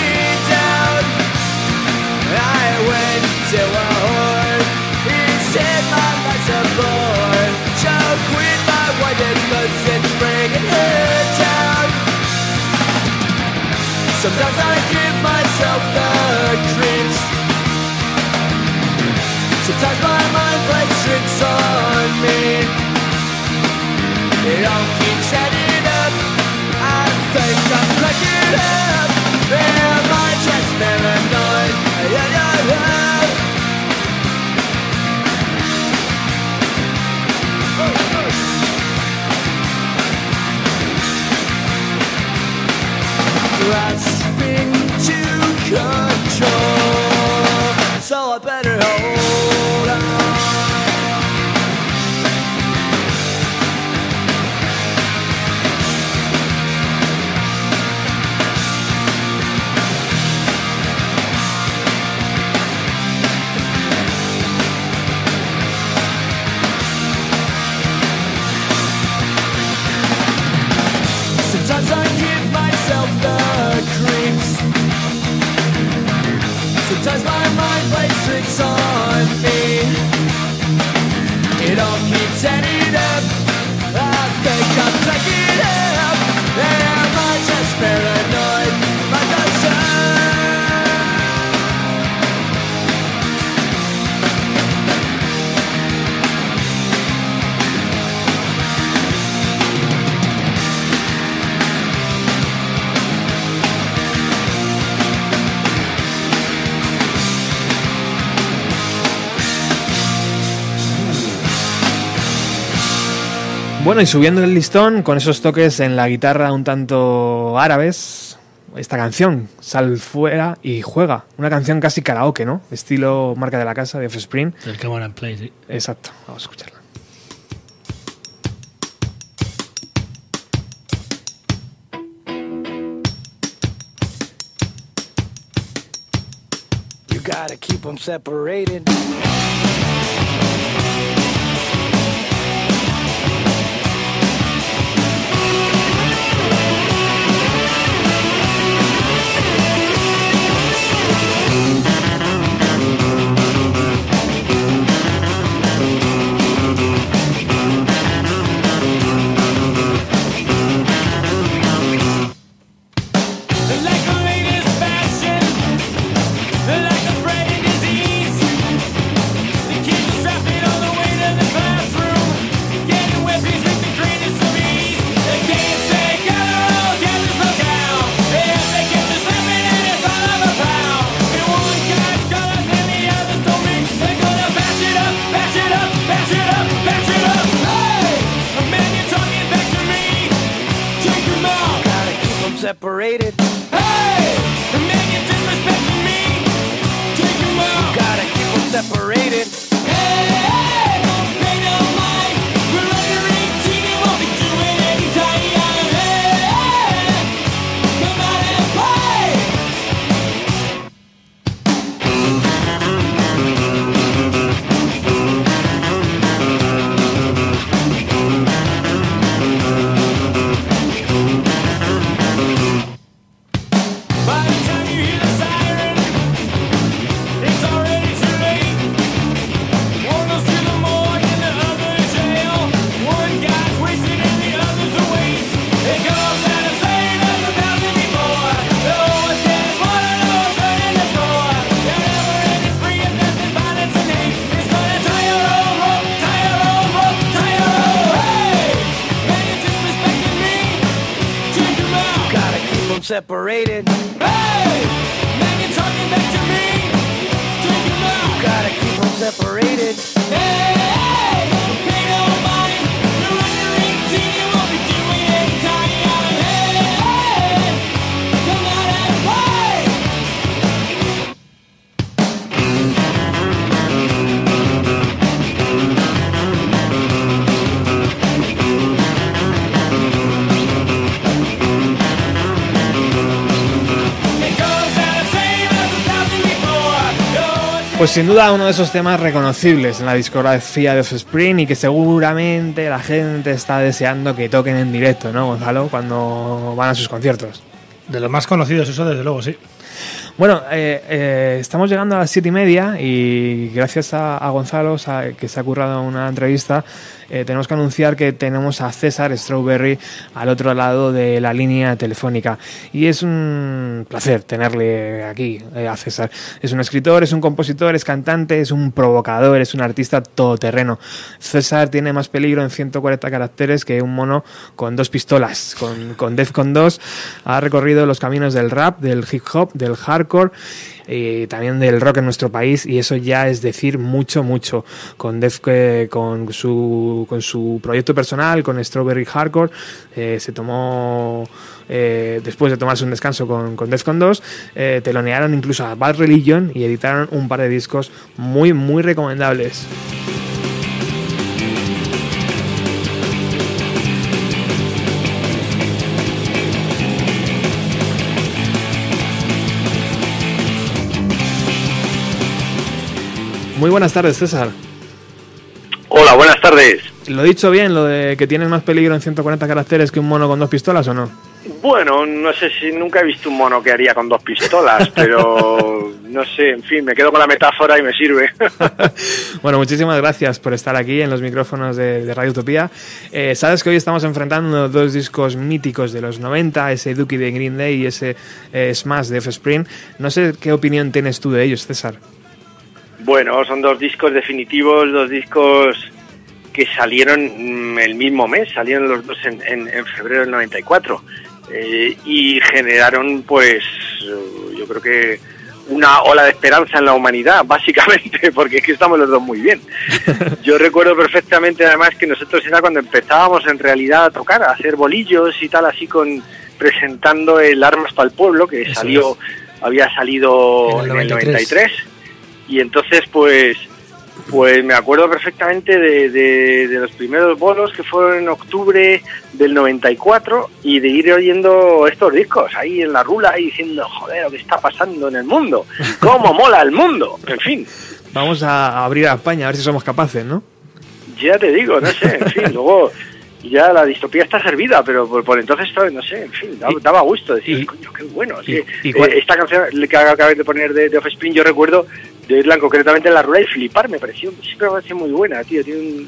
I went to a whore. He said my life's a my bringing her. Sometimes I give myself the creeps. Sometimes my mind plays tricks on me. It all keeps adding up. I think I'm cracking up. Grasping to control, so I It all keeps adding Bueno, y subiendo el listón, con esos toques en la guitarra un tanto árabes, esta canción, Sal fuera y juega. Una canción casi karaoke, ¿no? Estilo marca de la casa de Offspring. El Come on and Play, sí. Exacto, vamos a escucharla. You gotta keep them separated. Pues sin duda uno de esos temas reconocibles en la discografía de Offspring y que seguramente la gente está deseando que toquen en directo, ¿no, Gonzalo? Cuando van a sus conciertos. De los más conocidos, eso desde luego, sí. Bueno, eh, eh, estamos llegando a las siete y media y gracias a, a Gonzalo, que se ha currado una entrevista, eh, tenemos que anunciar que tenemos a César Strawberry al otro lado de la línea telefónica. Y es un placer tenerle aquí eh, a César. Es un escritor, es un compositor, es cantante, es un provocador, es un artista todoterreno. César tiene más peligro en 140 caracteres que un mono con dos pistolas. Con, con Defcon 2 ha recorrido los caminos del rap, del hip hop, del hardcore y también del rock en nuestro país y eso ya es decir mucho mucho. Con Def eh, con su con su proyecto personal con Strawberry Hardcore eh, se tomó eh, después de tomarse un descanso con, con Defcon 2 eh, telonearon incluso a Bad Religion y editaron un par de discos muy muy recomendables muy buenas tardes César Hola, buenas tardes. ¿Lo he dicho bien, lo de que tienes más peligro en 140 caracteres que un mono con dos pistolas o no? Bueno, no sé si nunca he visto un mono que haría con dos pistolas, pero no sé, en fin, me quedo con la metáfora y me sirve. bueno, muchísimas gracias por estar aquí en los micrófonos de, de Radio Utopía. Eh, Sabes que hoy estamos enfrentando dos discos míticos de los 90, ese Dookie de Green Day y ese eh, Smash de F-Spring. No sé qué opinión tienes tú de ellos, César. Bueno, son dos discos definitivos, dos discos que salieron mm, el mismo mes, salieron los dos en, en- en febrero del 94 eh, y generaron pues eh, yo creo que una ola de esperanza en la humanidad, básicamente, porque es que estamos los dos muy bien. Yo recuerdo perfectamente además que nosotros era cuando empezábamos en realidad a tocar, a hacer bolillos y tal, así con presentando el Armas para el Pueblo, que Eso salió, había salido En en el el 93. 93 y entonces pues pues me acuerdo perfectamente de, de- de los primeros bolos que fueron en octubre del 94 y de ir oyendo estos discos ahí en la rula y diciendo, joder, lo que está pasando en el mundo, cómo mola el mundo, en fin, Vamos a abrir a España, a ver si somos capaces, ¿no? ya te digo, no sé, en fin, luego ya la distopía está servida, pero por, por entonces, no sé, en fin, daba, gusto decir, y- coño, qué bueno. y- sí. y cuál- Eh, esta canción que acabé de poner de, de Offspring, yo recuerdo de oírla concretamente en la rueda y flipar, me pareció, siempre me pareció muy buena, tío, tiene un,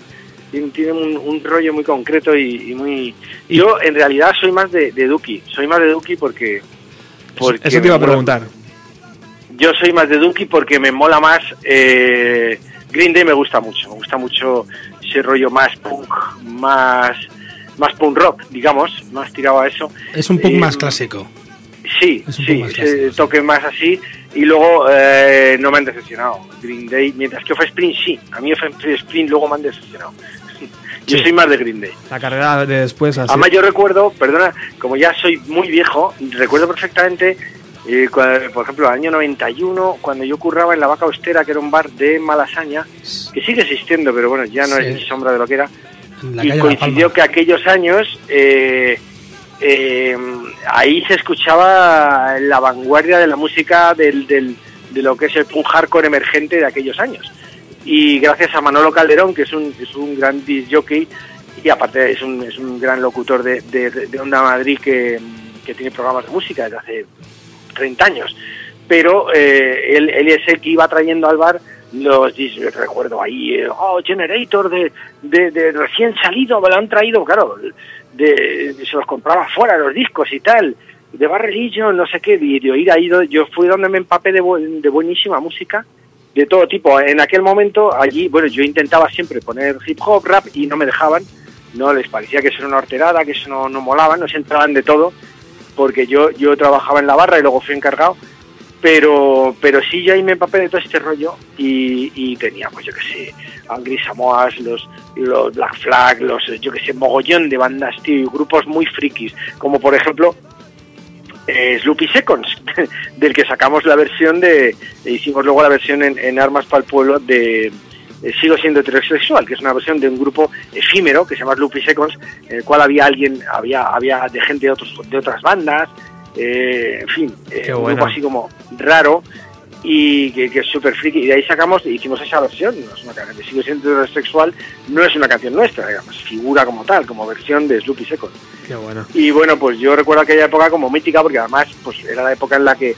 tiene, tiene un, un rollo muy concreto y, y muy... Yo en realidad soy más de, de Duki, soy más de Duki porque... porque Eso te iba a mola- preguntar. yo soy más de Duki porque me mola más. eh, Green Day me gusta mucho, me gusta mucho ese rollo más punk, más, más punk rock, digamos, más tirado a eso. Es un Eh, más clásico. Sí, Es un sí, ese toque más así. Y luego eh, no me han decepcionado Green Day, mientras que Offspring sí. A mí Offspring luego me han decepcionado. Yo soy más de Green Day. La carrera de después así. Además yo recuerdo, perdona, como ya soy muy viejo, recuerdo perfectamente, eh, por ejemplo, el año 91, cuando yo curraba en la Vaca Austera, que era un bar de Malasaña, que sigue existiendo, pero bueno, ya no Sí. es ni sombra de lo que era, la y coincidió que aquellos años eh, eh, ahí se escuchaba la vanguardia de la música del, del- de lo que es el punk hardcore emergente de aquellos años. Y gracias a Manolo Calderón, que es un, es un gran disc jockey y aparte es un, es un gran locutor de, de, de Onda Madrid que, que tiene programas de música desde hace 30 años. Pero eh, él, él es el que iba trayendo al bar los dis- recuerdo ahí, eh, oh, Generator de, de recién salido, me lo han traído, claro, de, se los compraba fuera los discos y tal, de Bar Religion, no sé qué, y de oír ahí, yo fui donde me empapé de, buen- de buenísima música, de todo tipo. En aquel momento, allí, bueno, yo intentaba siempre poner hip hop, rap, y no me dejaban, no les parecía que eso era una horterada, que eso no, no molaba, no se entraban de todo, porque yo, yo trabajaba en la barra y luego fui encargado, pero, pero sí yo ahí me empapé de todo este rollo y, y tenía, pues yo que sé, Angry Samoas, los, los Black Flag, los, yo que sé, mogollón de bandas, tío, y grupos muy frikis, como por ejemplo eh, Sloopy Seconds, del que sacamos la versión de, hicimos luego la versión en, Armas para el Pueblo de eh, Sigo siendo heterosexual, que es una versión de un grupo efímero que se llama Sloopy Seconds, en el cual había alguien, había, había de gente de, otros, de otras bandas, eh, en fin, eh, Qué un bueno. grupo así como raro y que, que es súper friki, y de ahí sacamos, hicimos esa versión, no es una canción de Sigo siendo heterosexual, no es una canción nuestra, digamos, figura como tal, como versión de Sloopy. Qué bueno. Y bueno, pues yo recuerdo aquella época como mítica porque además pues era la época en la que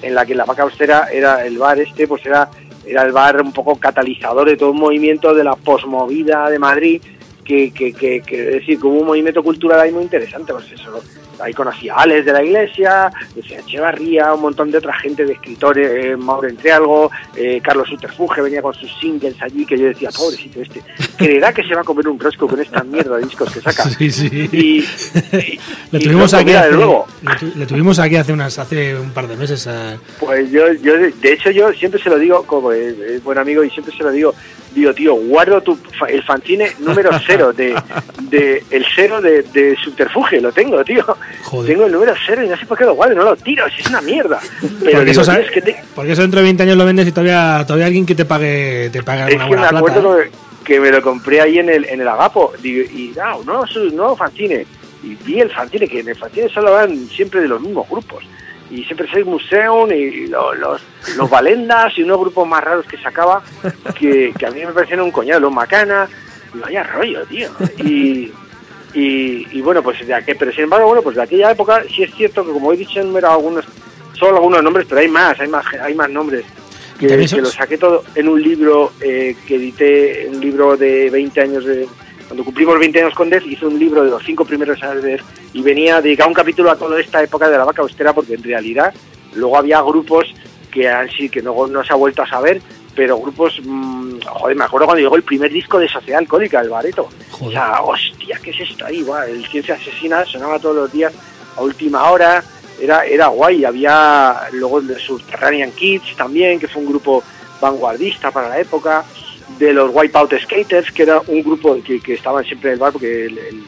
en la que la vaca austera era el bar este, pues era era el bar un poco catalizador de todo un movimiento de la posmovida de Madrid que, que, que, que es decir, como un movimiento cultural ahí muy interesante, pues eso, ahí conocí a Alex de la Iglesia, decía Echevarría, un montón de otra gente de escritores, eh, Mauro Entrealgo, eh, Carlos Uterfuge venía con sus singles allí, que yo decía, pobrecito este, creerá que se va a comer un rosco con esta mierda de discos que saca. Sí, sí. Y, y- Le tuvimos, aquí hace, de luego, le tu- le tuvimos aquí hace unas hace un par de meses. a- Pues yo, yo, de hecho, yo siempre se lo digo, como es, es buen amigo, y siempre se lo digo, digo, tío, guardo tu, fa- el fanzine número cero, de, de el cero de, de subterfuge, lo tengo, tío. Joder. Tengo el número cero y no sé por qué lo guardo, no lo tiro, es una mierda. Pero porque, digo, eso, ¿sabes? es que, te- porque eso dentro de 20 años lo vendes y todavía todavía alguien que te pague te pague es que me plata. acuerdo ¿eh? que, me lo compré ahí en el, en el Agapo, digo, y no, no, su nuevo fanzine. Y vi el fanzine, que en el fanzine solo van siempre de los mismos grupos. Y siempre soy Museum y lo- los, los Valendas y unos grupos más raros que sacaba, que, que a mí me parecían un coñado, los Macana. Y vaya rollo, tío. Y, y, y bueno, pues de aquel, pero sin embargo, bueno, pues de aquella época sí es cierto que como he dicho, numerado algunos, solo algunos nombres, pero hay más, hay más, hay más nombres. Que, que lo saqué todo en un libro eh, que edité, un libro de 20 años de... Cuando cumplimos 20 años con Def, hice un libro de los cinco primeros años de Def y venía dedicado un capítulo a toda esta época de la vaca austera porque en realidad luego había grupos que han sí que luego no se ha vuelto a saber, pero grupos, mm, joder, me acuerdo cuando llegó el primer disco de Sociedad Alcohólica, el Bareto. O Joder. sea, ¿qué es esto ahí? Buah, el Ciencia Asesina sonaba todos los días a última hora, era, era guay. Había luego el de Subterranean Kids también, que fue un grupo vanguardista para la época, de los Wipeout Skaters, que era un grupo que, que estaban siempre en el bar porque el, el-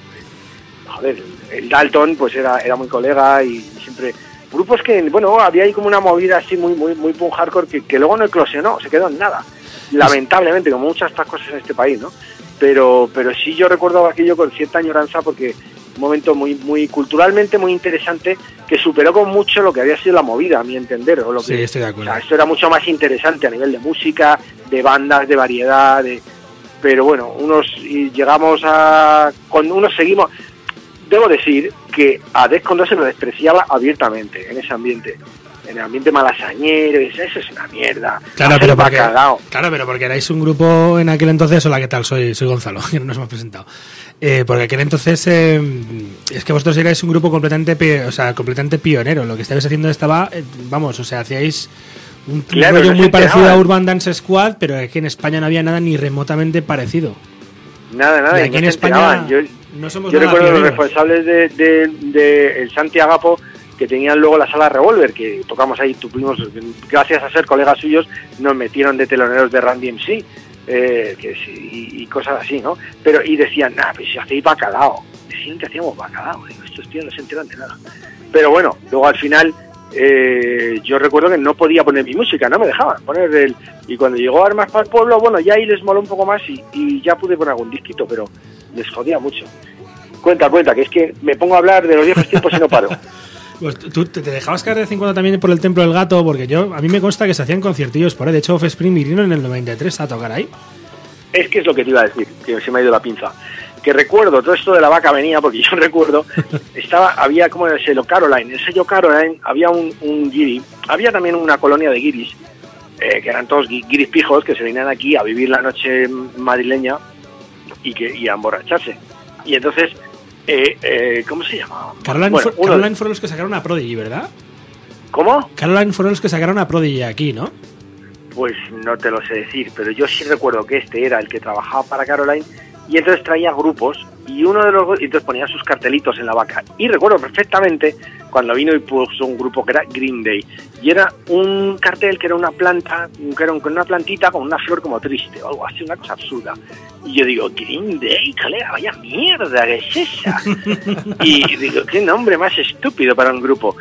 joder, el Dalton pues era, era muy colega y siempre grupos que bueno había ahí como una movida así muy muy muy punk hardcore que, que luego no eclosionó se quedó en nada lamentablemente como muchas otras cosas en este país no pero pero sí yo recuerdo aquello con cierta añoranza porque un momento muy muy culturalmente muy interesante que superó con mucho lo que había sido la movida a mi entender o lo Sí, que estoy de o acuerdo. sea, esto era mucho más interesante a nivel de música, de bandas, de variedad, de... pero bueno, unos y llegamos a... Cuando unos seguimos... Debo decir que a Descondo se lo despreciaba abiertamente en ese ambiente. En el ambiente malasañero, y eso es una mierda. Claro, pero porque, claro, pero porque erais un grupo en aquel entonces. Hola, ¿qué tal? Soy, soy Gonzalo, que no nos hemos presentado. Eh, porque aquel entonces eh, es que vosotros erais un grupo completamente, o sea, completamente pionero. Lo que estabais haciendo estaba, eh, vamos, o sea, hacíais un Claro, rollo no muy parecido a. Urban Dance Squad, pero es que en España no había nada ni remotamente parecido. Nada, nada. y aquí no en España. Yo, no somos yo nada recuerdo los pioneros. responsables de, de, de el Santi Agapo que tenían luego la sala Revolver, que tocamos ahí, tuvimos, gracias a ser colegas suyos, nos metieron de teloneros de Randy MC, eh, que y cosas así, ¿no? Pero, y decían, nah, pues si hacéis bacalao, decían que hacíamos bacalao, digo, estos tíos no se enteran de nada. Pero bueno, luego al final, eh, yo recuerdo que no podía poner mi música, no me dejaban poner el... Y cuando llegó Armas para el Pueblo, bueno, ya ahí les moló un poco más y, y ya pude poner algún disquito, pero les jodía mucho. Cuenta, cuenta, que es que me pongo a hablar de los viejos tiempos y no paro. Pues tú te dejabas caer de vez en cuando también por el Templo del Gato, porque yo a mí me consta que se hacían conciertillos por ahí. De hecho, Offspring vinieron en el 93 a tocar ahí. Es que es lo que te iba a decir, que se me ha ido la pinza. Que recuerdo, todo esto de la vaca venía, porque yo recuerdo, estaba, había como el sello Caroline, el sello Caroline, había un, un guiri, había también una colonia de guiris, eh, que eran todos gui- guiris pijos, que se venían aquí a vivir la noche madrileña y, que, y a emborracharse. Y entonces, eh, eh, ¿cómo se llama? Caroline, Bueno, Caroline fueron los que sacaron a Prodigy, ¿verdad? ¿Cómo? Caroline fueron los que sacaron a Prodigy aquí, ¿no? Pues no te lo sé decir, pero yo sí recuerdo que este era el que trabajaba para Caroline y entonces traía grupos y uno de los y entonces ponían sus cartelitos en la vaca. Y recuerdo perfectamente cuando vino y puso un grupo que era Green Day. Y era un cartel que era una planta que era un- con una plantita con una flor como triste o algo así una cosa absurda. Y yo digo Green Day colega vaya mierda que es esa y digo qué nombre más estúpido para un grupo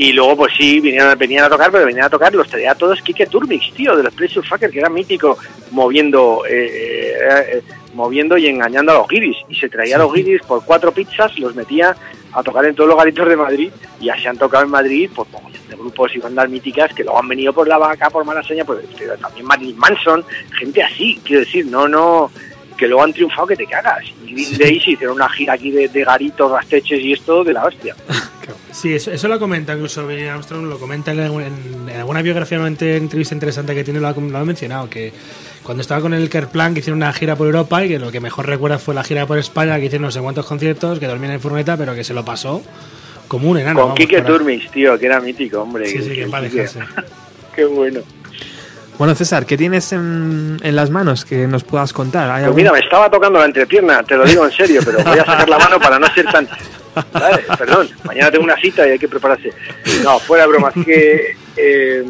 y luego, pues sí, vinieron, venían a tocar, pero venían a tocar, los traía a todos Kike Turmix, tío, de los Pressure Fucker, que era mítico, moviendo eh, eh, eh, moviendo y engañando a los guiris. Y se traía a los guiris por cuatro pizzas, los metía a tocar en todos los garitos de Madrid, y ya se han tocado en Madrid por mogollón de grupos y bandas míticas que luego han venido por la vaca, por Malaseña, pues pero también Marilyn Manson, gente así, quiero decir, no, no, que luego han triunfado que te cagas. Y Green Day se hicieron una gira aquí de, de garitos, rasteches y esto de la hostia. Sí, eso, eso lo comenta incluso Billy Armstrong, lo comenta en, en- en alguna biografía, una entrevista interesante que tiene, lo ha, lo ha mencionado, que cuando estaba con el Kerplan, que hicieron una gira por Europa y que lo que mejor recuerda fue la gira por España, que hicieron no sé cuántos conciertos, que dormían en furgoneta, pero que se lo pasó como un enano. Con vamos, Kike. Turmix, tío, que era mítico, hombre. Sí, sí, que en descanse. Qué bueno. Bueno, César, ¿qué tienes en, en las manos que nos puedas contar? ¿Hay Pues algún- mira, me estaba tocando la entrepierna, te lo digo en serio, pero voy a sacar la mano para no ser tan... Vale, perdón, mañana tengo una cita y hay que prepararse. No, fuera de bromas, que... eh,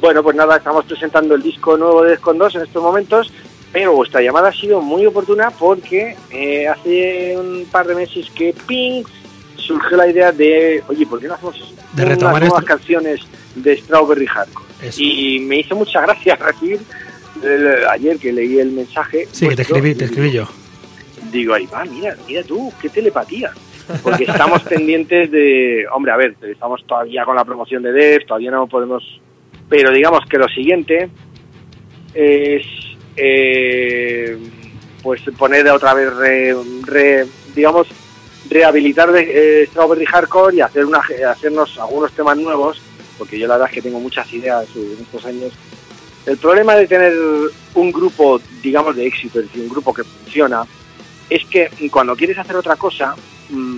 bueno, pues nada, estamos presentando el disco nuevo de Descon 2 en estos momentos, pero vuestra llamada ha sido muy oportuna porque eh, hace un par de meses que Pink surgió la idea de, oye, ¿por qué no hacemos De unas nuevas esto. canciones de Strawberry Hardcore? Eso. Y me hizo mucha gracia recibir el- ayer que leí el mensaje. Sí, que te escribí, te escribí yo. Digo, ahí va, mira, mira tú, qué telepatía. Porque estamos pendientes de, hombre, a ver, estamos todavía con la promoción de Dev, todavía no podemos, pero digamos que lo siguiente es, eh, pues poner otra vez, re- re- digamos, rehabilitar de, eh, Strawberry Hardcore y hacer una, hacernos algunos temas nuevos, porque yo la verdad es que tengo muchas ideas en estos años. El problema de tener un grupo, digamos, de éxito, es decir, un grupo que funciona, es que cuando quieres hacer otra cosa, mm,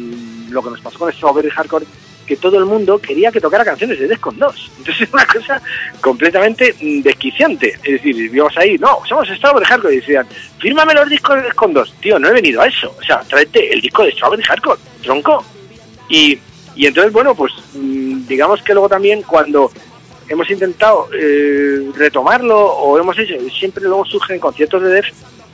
lo que nos pasó con Strawberry Hardcore, que todo el mundo quería que tocara canciones de Descon 2. Entonces es una cosa completamente mm, desquiciante. Es decir, íbamos ahí, no, somos Strawberry Hardcore. Y decían, fírmame los discos de Descon 2. Tío, no he venido a eso. O sea, tráete el disco de Strawberry Hardcore, tronco. Y, y entonces, bueno, pues mm, digamos que luego también cuando hemos intentado eh, retomarlo o hemos hecho, siempre luego surgen conciertos de Def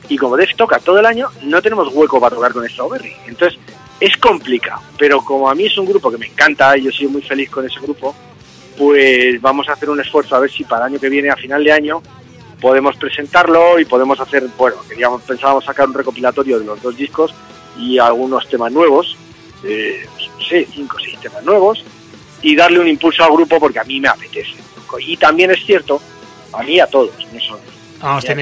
y como Def toca todo el año, no tenemos hueco para tocar con Strawberry. Entonces es complicado, pero como a mí es un grupo que me encanta y yo soy muy feliz con ese grupo, pues vamos a hacer un esfuerzo a ver si para el año que viene, a final de año, podemos presentarlo y podemos hacer, bueno, queríamos, pensábamos sacar un recopilatorio de los dos discos y algunos temas nuevos, eh, no sé, cinco o seis temas nuevos, y darle un impulso al grupo porque a mí me apetece. Y también es cierto, a mí y a todos, no solo. Vamos, Y a a-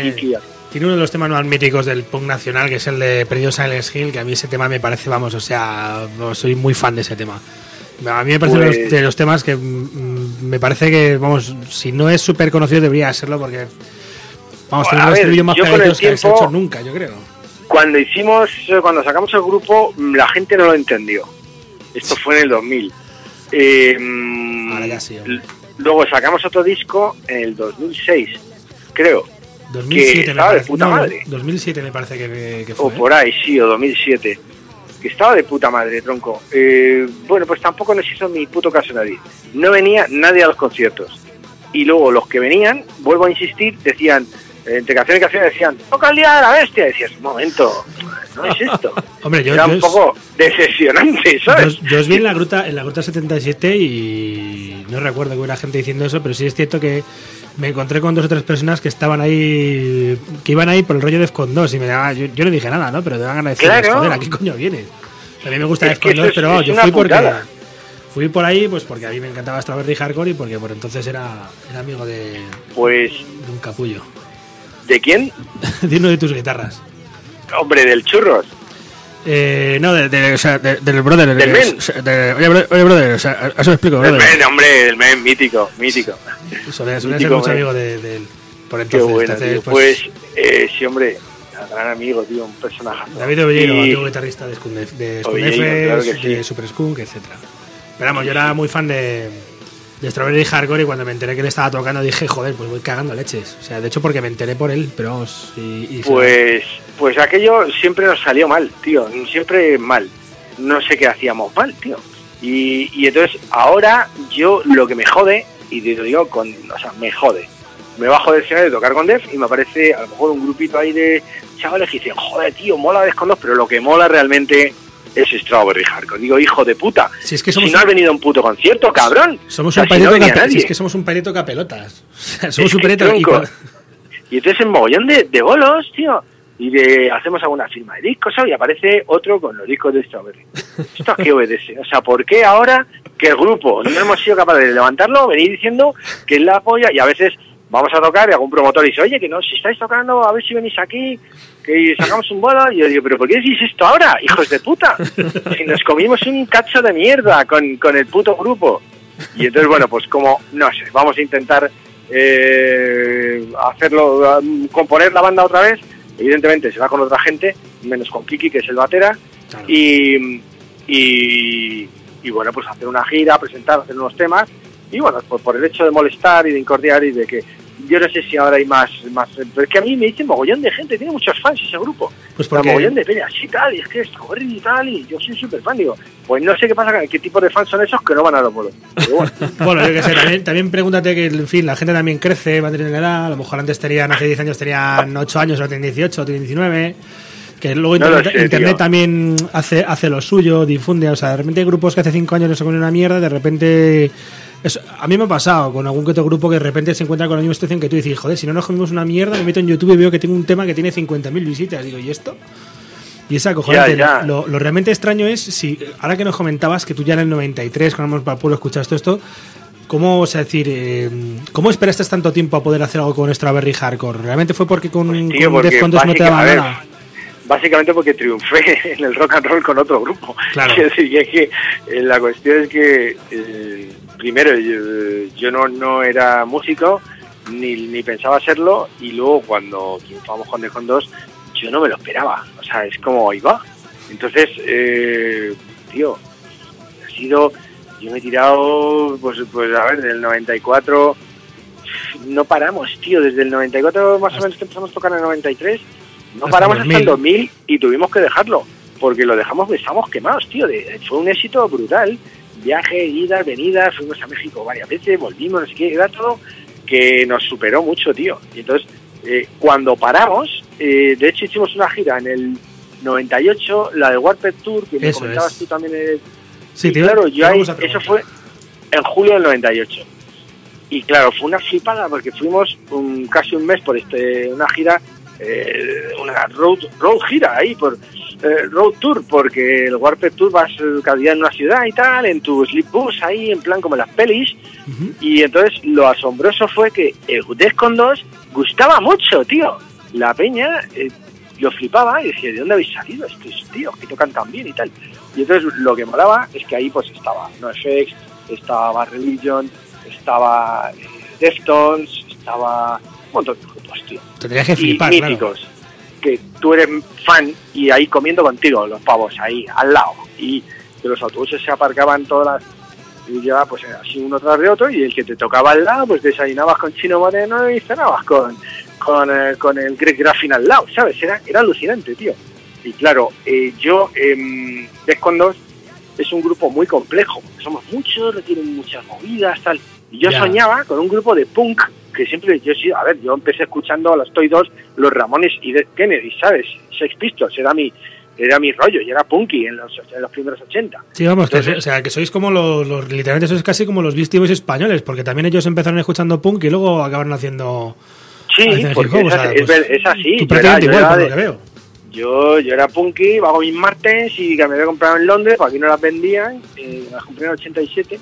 tiene uno de los temas más míticos del punk nacional, que es el de Perdidos en el Hill, que a mí ese tema me parece, vamos, o sea, soy muy fan de ese tema. A mí me parece Pues- de, los, de los temas que mm, me parece que, vamos, si no es súper conocido debería serlo porque, vamos, los ver, estribillos más pegaditos que tiempo- hecho nunca, yo creo. Cuando hicimos, eh, cuando sacamos el grupo, mm, la gente no lo entendió. Esto fue en el 2000. Eh, mm, Ahora ya sí, Luego sacamos otro disco en el 2006, creo. 2007 me estaba de parece. puta no, madre. 2007 me parece que, que fue. O por ahí, sí, o 2007. Que estaba de puta madre, tronco. Eh, bueno, pues tampoco nos hizo mi puto caso nadie. No venía nadie a los conciertos. Y luego los que venían, vuelvo a insistir, decían, eh, entre canción y canción decían, toca el día de la bestia. Y decías, un momento, no es esto. Hombre, yo, Era yo un poco decepcionante, ¿sabes? Yo, yo os vi en la gruta, en la gruta 77 y no recuerdo que hubiera gente diciendo eso, pero sí es cierto que me encontré con dos o tres personas que estaban ahí, que iban ahí por el rollo de Defcon 2 y me daba, yo, yo no dije nada, ¿no? Pero te ganas de decir, Claro. joder, ¿a qué coño vienes? A mí me gusta Defcon eso 2, es- pero yo fui porque fui por ahí pues porque a mí me encantaba Strawberry Hardcore y porque por entonces era, era amigo de, Pues, de un capullo, ¿de quién? de uno de tus guitarras. Hombre, del churros. Eh, no, de, de- o sea, de- del brother. de- ¿Del men? de- oye, bro- oye, brother, o sea, eso me explico, brother. men, hombre, el men, mítico, mítico. Solía, ser mucho men. amigo de, él. Por Qué entonces, bueno, entonces, tío. pues, Pues, eh, sí, hombre, gran amigo, tío, un personaje. David Ovellero, Y- antiguo guitarrista de Skundef, de, Ovellero, Skundef, claro que de sí. Super Skunk, etcétera. Pero vamos, yo era muy fan de, de Strawberry Hardcore y cuando me enteré que él estaba tocando dije, joder, pues voy cagando leches. O sea, de hecho porque me enteré por él, pero Pues, pues aquello siempre nos salió mal, tío, siempre mal. No sé qué hacíamos mal, tío. Y, y entonces ahora yo lo que me jode, y te lo digo con, o sea, me jode. Me bajo del escenario de tocar con Def y me aparece a lo mejor un grupito ahí de chavales que dicen, joder, tío, mola Def con Def, pero lo que mola realmente es Strawberry Hardcore. Digo, hijo de puta. Si es que somos si no has venido a un puto concierto, cabrón. somos O sea, un si no es que somos un pareto capelotas. Somos Es un que pareto y Y entonces en mogollón de, de bolos, tío, y de hacemos alguna firma de discos, ¿sabes? Y aparece otro con los discos de Strawberry. ¿Esto a qué obedece? O sea, ¿por qué ahora que el grupo no hemos sido capaces de levantarlo, venir diciendo que es la polla? Y a veces vamos a tocar y algún promotor dice, oye, que no, si estáis tocando, a ver si venís aquí, que sacamos un bolo. Y yo digo, ¿pero por qué decís esto ahora, hijos de puta? Si nos comimos un cacho de mierda con, con el puto grupo. Y entonces, bueno, pues como, no sé, vamos a intentar eh, hacerlo, componer la banda otra vez. Evidentemente será con otra gente, menos con Kiki, que es el batera. Claro. Y, y, y, bueno, pues hacer una gira, presentar, hacer unos temas. Y bueno, por, por el hecho de molestar y de incordiar y de que yo no sé si ahora hay más, más pero es que a mí me dicen mogollón de gente, tiene muchos fans ese grupo. Pues porque- mogollón de peña, sí tal, y es que es Strawberry y tal, y yo soy súper fan, digo, pues no sé qué pasa, qué tipo de fans son esos que no van a los bolos. Bueno, Bueno, yo qué sé, también, también pregúntate que, en fin, la gente también crece, va a tener edad, a lo mejor antes tenían, hace 10 años tenían 8 años, ahora tienen 18, tienen 19, que luego No Internet, sé, Internet tío. también hace, hace lo suyo, difunde, o sea, de repente hay grupos que hace 5 años no se ponen una mierda, de repente... eso- a mí me ha pasado con algún que otro grupo que de repente se encuentra con la misma situación que tú y dices, joder, si no nos comimos una mierda, me meto en YouTube y veo que tengo un tema que tiene 50.000 visitas, digo, ¿y esto? Y es acojonante. Lo, lo realmente extraño es, si ahora que nos comentabas que tú ya en el 93, cuando vamos para el pueblo, escuchas todo esto, ¿cómo, o sea, decir, eh, ¿cómo esperaste tanto tiempo a poder hacer algo con Strawberry Hardcore? ¿Realmente fue porque con, Pues, tío, con porque Defcon 2 no te básica- daban a ver, nada? Básicamente porque triunfé en el rock and roll con otro grupo. Claro. Es decir, es que eh, la cuestión es que, eh, primero, yo, yo no, no era músico, ni, ni pensaba serlo, y luego cuando triunfamos con Defcon 2, yo no me lo esperaba. O sea, es como, ahí va. Entonces, eh, tío, ha sido, yo me he tirado, pues, pues a ver, del 94 no paramos, tío, desde el 94 más o menos que empezamos a tocar en el 93, no Hasta paramos 2000. hasta el 2000 y tuvimos que dejarlo, porque lo dejamos, estamos quemados, tío, de- fue un éxito brutal, viaje, idas, venidas, fuimos a México varias veces, volvimos, no sé qué, era todo que nos superó mucho, tío, y entonces, eh, cuando paramos, eh, de hecho hicimos una gira en el 98, la de Warped Tour, que me comentabas es. tú también eh, Sí, y iba- claro, yo ahí, eso fue en julio del 98. Y claro, fue una flipada porque fuimos un, casi un mes por este una gira, eh, una road, road gira ahí, por eh, road tour, porque el Warped Tour vas eh, cada día en una ciudad y tal, en tu sleep bus ahí, en plan como en las pelis. Y entonces lo asombroso fue que el Defcon 2 gustaba mucho, tío. La peña eh, lo flipaba y decía, ¿de dónde habéis salido estos tíos que tocan tan bien y tal? Y entonces lo que molaba es que ahí pues estaba NoFX, estaba Religion, estaba eh, Deftones, estaba un montón de grupos, tío. Tendrías que Y flipar, claro. míticos. Que tú eres fan y ahí comiendo contigo, los pavos ahí, al lado. Y que los autobuses se aparcaban todas las y llevaba pues así uno tras de otro y el que te tocaba al lado pues desayunabas con Chino Moreno y cenabas con con, eh, con el Greg Graffin al lado, ¿sabes? Era, era alucinante, tío. Y claro, eh, yo, eh, Defcon 2 es un grupo muy complejo, somos muchos, requieren muchas movidas, tal. Y yo Ya. soñaba con un grupo de punk que siempre, yo sí, a ver, yo empecé escuchando a los Toy 2, los Ramones y Dead Kennedy, ¿sabes? Sex Pistols, era mi, era mi rollo, y era punky en los, en los primeros 80. Sí, vamos, que, Entonces- o sea, que sois como los, los- literalmente sois casi como los Beastie Boys españoles, porque también ellos empezaron escuchando punk y luego acabaron haciendo... Sí, porque hip hop, es, o sea, es, pues, es así. tú era- igual, era por de- lo que veo. Yo, yo era punky, hago mis martens y que me había comprado en Londres, porque aquí no las vendían, eh, las compré en el 87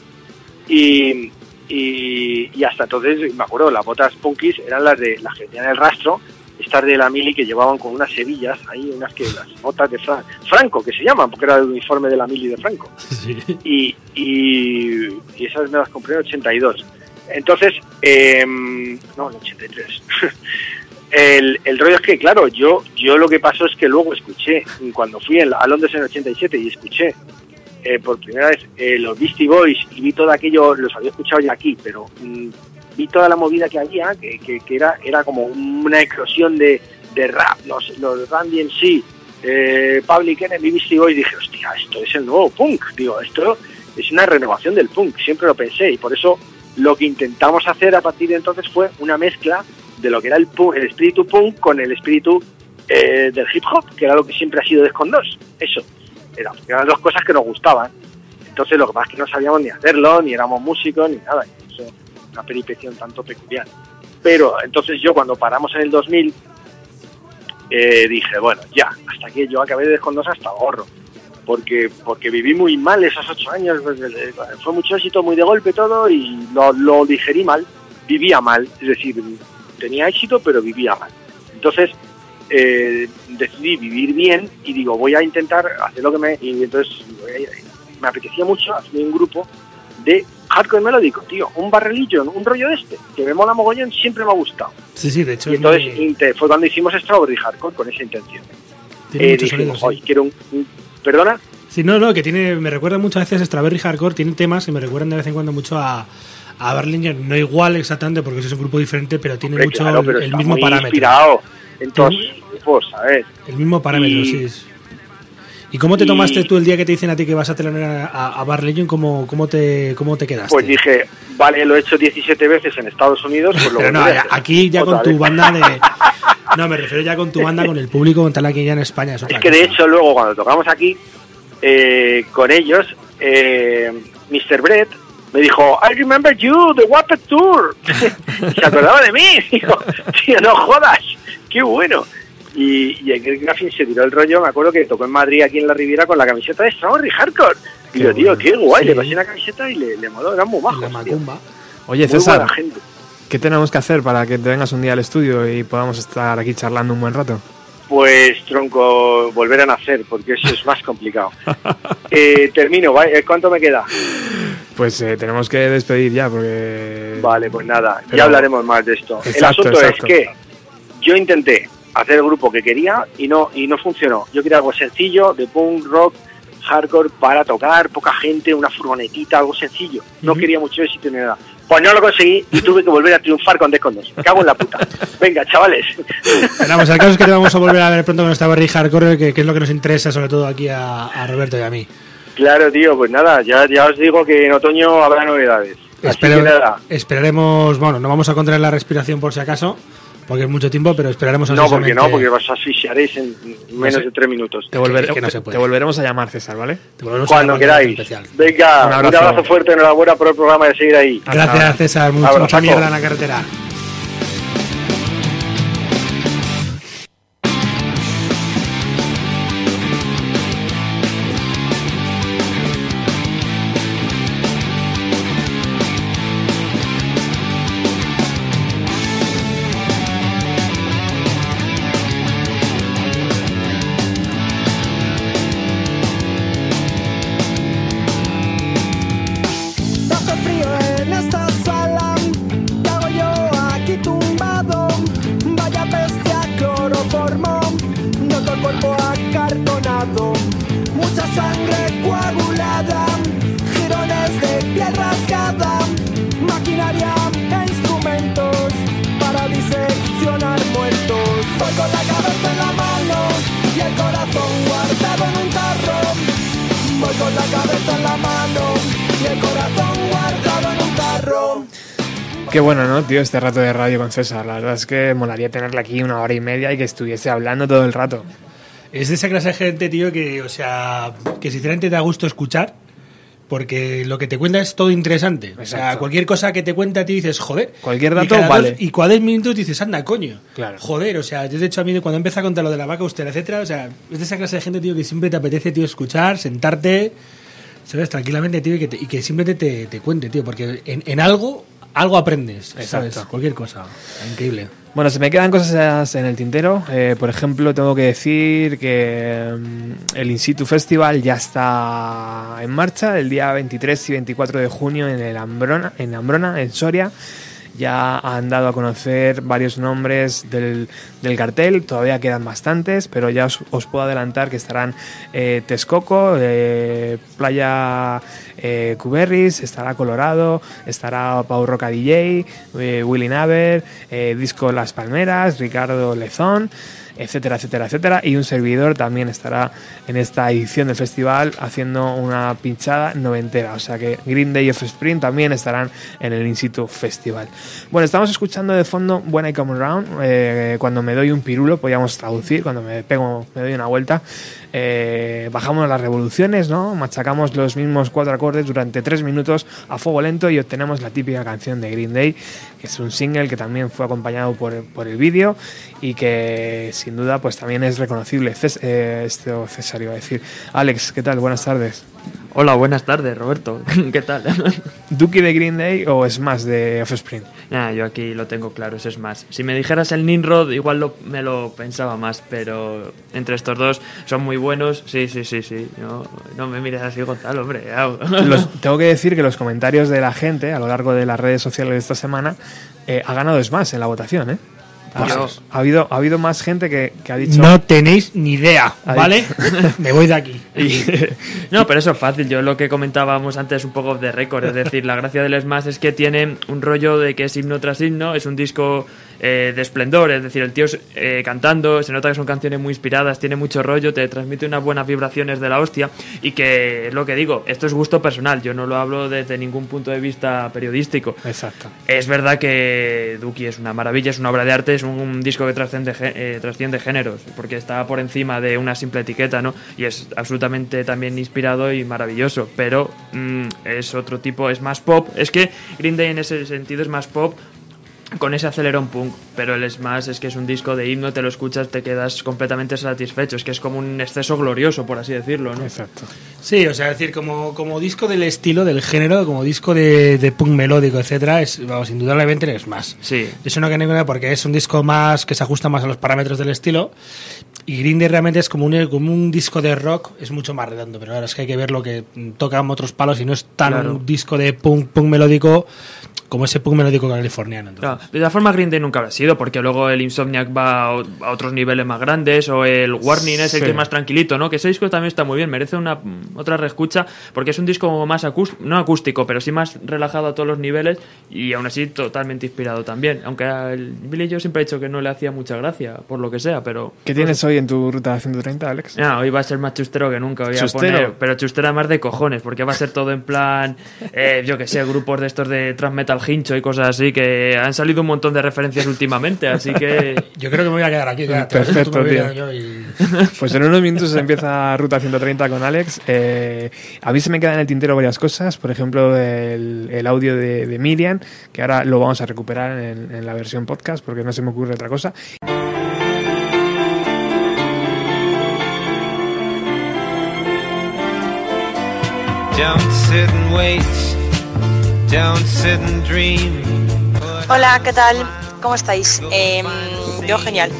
y, y, y hasta entonces, me acuerdo, las botas punkis eran las de las que tenían el rastro, estas de la mili que llevaban con unas hebillas, ahí unas que las botas de Fra- Franco, que se llaman, porque era el uniforme de la mili de Franco Sí. y, y, y esas me las compré en 82. Entonces, em, no, en 83. el, el rollo es que, claro, yo yo lo que pasó es que luego escuché, cuando fui a Londres en el 87 y escuché eh, por primera vez eh, los Beastie Boys y vi todo aquello, los había escuchado ya aquí, pero mm, vi toda la movida que había, que, que- era, era como una eclosión de, de rap, los, los Randy en sí, eh, Public Enemy, Beastie Boys, dije, hostia, esto es el nuevo punk, digo, esto es una renovación del punk, siempre lo pensé, y por eso lo que intentamos hacer a partir de entonces fue una mezcla de lo que era el, el espíritu punk con el espíritu eh, del hip hop, que era lo que siempre ha sido Descon 2, eso, era, eran dos cosas que nos gustaban, entonces lo que pasa es que no sabíamos ni hacerlo, ni éramos músicos, ni nada, eso una peripecia tanto peculiar. Pero entonces yo cuando paramos en el 2000 eh, dije, bueno, ya, hasta que yo acabé de Descondos hasta gorro. Porque, porque viví muy mal esos ocho años, pues, fue mucho éxito, muy de golpe todo y lo, lo digerí mal, vivía mal, es decir, tenía éxito pero vivía mal. Entonces eh, decidí vivir bien y digo, voy a intentar hacer lo que me... Y entonces voy a- me apetecía mucho hacer un grupo de hardcore melódico, tío, un barrelillo, un rollo de este, que me mola mogollón, siempre me ha gustado. Sí, sí, de hecho Y entonces muy- fue cuando hicimos Strawberry Hardcore con esa intención. tiene Eh, dijimos, sonido, sí. "Oye, quiero un, un- ¿Perdona? Sí, no, no, que tiene, me recuerda muchas veces Strawberry Hardcore, tiene temas que me recuerdan de vez en cuando mucho a, a Berlinger, no igual exactamente porque es un grupo diferente, pero tiene Hombre, mucho claro, el, pero el está mismo parámetro. inspirado en todos sus grupos, ¿sabes? El mismo parámetro, Y- sí. ¿Y cómo te y- tomaste tú el día que te dicen a ti que vas a tener a, a, Bar? ¿Cómo, cómo, te, ¿Cómo te quedaste? Pues dije, vale, lo he hecho 17 veces en Estados Unidos, pues lo Pero no, aquí ya Otra con tu banda de... No, me refiero ya con tu banda, con el público, con tal aquí ya en España. Es, otra Es que de hecho luego cuando tocamos aquí eh, con ellos, eh, Mr. Brett me dijo, I remember you, the Wappet Tour. Se acordaba de mí. Digo, tío, no jodas, qué bueno. Y, y en el Graffin se tiró el rollo, me acuerdo que tocó en Madrid aquí en la Riviera con la camiseta de Strawberry Hardcore. Y Qué yo, tío, qué guay, Sí. le pasé una camiseta y le, le moló, eran muy. Macumba. Oye, Muy César. ¿qué tenemos que hacer para que te vengas un día al estudio y podamos estar aquí charlando un buen rato? Pues, tronco, volver a nacer, porque eso es más complicado. Eh, termino. Eh, ¿cuánto me queda? Pues eh, tenemos que despedir ya porque... Vale, pues nada, Pero- ya hablaremos más de esto. el asunto exacto. es que yo intenté hacer el grupo que quería y no y no funcionó. Yo quería algo sencillo, de punk, rock, hardcore, para tocar, poca gente, una furgonetita, algo sencillo. No quería mucho éxito ni nada. Pues no lo conseguí y tuve que volver a triunfar con Descondos. Me cago en la puta. Venga, chavales. Pero vamos, el caso es que te vamos a volver a ver pronto con esta Barry Hardcore, que, que es lo que nos interesa sobre todo aquí a, a Roberto y a mí. Claro, tío, pues nada, ya, ya os digo que en otoño habrá novedades. Así Espero- que nada. esperaremos, bueno, no vamos a contraer la respiración por si acaso, porque es mucho tiempo, pero esperaremos No, porque no, porque os asfixiaréis en menos sé. de tres minutos. Te, volver- que no te- se puede. te volveremos a llamar, César, ¿vale? Te a Cuando llamar en queráis. especial. Venga, Un un abrazo. abrazo, fuerte, enhorabuena por el programa de seguir ahí. Gracias, César. Mucha mierda en la carretera. Qué bueno, ¿no, tío? Este rato de radio con César. La verdad es que molaría tenerle aquí una hora y media y que estuviese hablando todo el rato. Es de esa clase de gente, tío, que, o sea, que sinceramente da gusto escuchar, porque lo que te cuenta es todo interesante. O sea, Exacto. cualquier cosa que te cuenta ti dices, joder. Cualquier Y dato dos- vale. y cada 10 minutos dices, anda, coño. Claro. Joder, o sea, yo de hecho a mí cuando empieza a contar lo de la vaca, usted, etcétera, o sea, es de esa clase de gente, tío, que siempre te apetece, tío, escuchar, sentarte, ¿sabes? Tranquilamente, tío, y que, te- y que simplemente te, te cuente, tío, porque en, en algo, algo aprendes, ¿sabes? Exacto. Cualquier cosa. Increíble. Bueno, se me quedan cosas en el tintero. Eh, por ejemplo, tengo que decir que mm, el In Situ Festival ya está en marcha el día 23 y 24 de junio en el Ambrona, en Ambrona, en Soria. Ya han dado a conocer varios nombres del, del cartel, todavía quedan bastantes, pero ya os, puedo adelantar que estarán eh, Texcoco, eh, Playa eh, Cuberris, estará Colorado, estará Pau Roca DJ, eh, Willy Naver, eh, Disco Las Palmeras, Ricardo Lezón etcétera, etcétera, etcétera. Y un servidor también estará en esta edición del festival haciendo una pinchada noventera. O sea que Green Day y Offspring también estarán en el In situ Festival. Bueno, estamos escuchando de fondo When I Come Around. eh, cuando me doy un pirulo, podríamos traducir, cuando me pego, me doy una vuelta. Eh, bajamos las revoluciones, ¿no? Machacamos los mismos cuatro acordes durante tres minutos a fuego lento y obtenemos la típica canción de Green Day, que es un single que también fue acompañado por, por el vídeo y que sin duda pues también es reconocible. Cés- eh, esto César iba a decir. Alex, ¿qué tal? Buenas tardes. Hola, buenas tardes, Roberto. ¿Qué tal? ¿Duki de Green Day o Smash de Offspring? Nah, yo aquí lo tengo claro, ese es más. Si me dijeras el Ninrod, igual lo- me lo pensaba más, pero entre estos dos son muy buenos. Sí, sí, sí, sí. No, no me mires así, Gonzalo, hombre. Los- tengo que decir que los comentarios de la gente a lo largo de las redes sociales de esta semana eh, ha ganado Smash en la votación, ¿eh? Ha, Yo- ha habido, ha habido más gente que, que ha dicho... No tenéis ni idea. ¿vale? Me voy de aquí. Y- no, pero eso es fácil. Yo lo que comentábamos antes un poco de récord. Es decir, la gracia del Smash es que tiene un rollo de que es himno tras himno. Es un disco eh, de esplendor. Es decir, el tío es, eh, cantando, se nota que son canciones muy inspiradas, tiene mucho rollo, te transmite unas buenas vibraciones de la hostia. Y que es lo que digo, esto es gusto personal. Yo no lo hablo desde ningún punto de vista periodístico. Exacto. Es verdad que Duki es una maravilla, es una obra de arte, es un, un disco que trasciende, eh, trasciende géneros, porque está por encima de una simple etiqueta, ¿no? Y es absolutamente también inspirado y maravilloso, pero mm, es otro tipo, es más pop. Es que Green Day en ese sentido es más pop con ese acelerón punk, pero el Smash es que es un disco de himno, te lo escuchas, te quedas completamente satisfecho, es que es como un exceso glorioso, por así decirlo, ¿no? Exacto. Sí, o sea, es decir, como, como disco del estilo, del género, como disco de, de punk melódico, etcétera, es, vamos, indudablemente es más. Sí. Eso no que ninguna porque es un disco más que se ajusta más a los parámetros del estilo. Y Green Day realmente es como un, como un disco de rock, es mucho más redondo, pero claro, es que hay que ver lo que tocan otros palos y no es tan Claro. un disco de punk, punk melódico como ese punk melódico californiano. entonces. Claro, de la forma Green Day nunca habrá sido, porque luego el Insomniac va a, otros niveles más grandes, o el Warning es el Sí. que es más tranquilito, ¿no? Que ese disco también está muy bien, merece una mm, otra reescucha, porque es un disco más acústico, no acústico, pero sí más relajado a todos los niveles, y aún así totalmente inspirado también. Aunque el Billy yo siempre he dicho que no le hacía mucha gracia, por lo que sea, pero... ¿Qué tienes hoy en tu ruta 130, Alex? Ah, hoy va a ser más chustero que nunca. Voy a ¿Chustero? poner, pero chustera más de cojones, porque va a ser todo en plan, eh, yo que sé, grupos de estos de trans metal hincho y cosas así, que han salido un montón de referencias últimamente, así que Yo creo que me voy a quedar aquí. ya, Perfecto, tío. quedar yo y- Pues en unos minutos empieza Ruta 130 con Alex. Eh, a mí se me quedan en el tintero varias cosas, por ejemplo el, el audio de, de Miriam, que ahora lo vamos a recuperar en, en la versión podcast porque no se me ocurre otra cosa. Don't sit and wait. Hola, ¿qué tal? ¿Cómo estáis? Em, yo genial.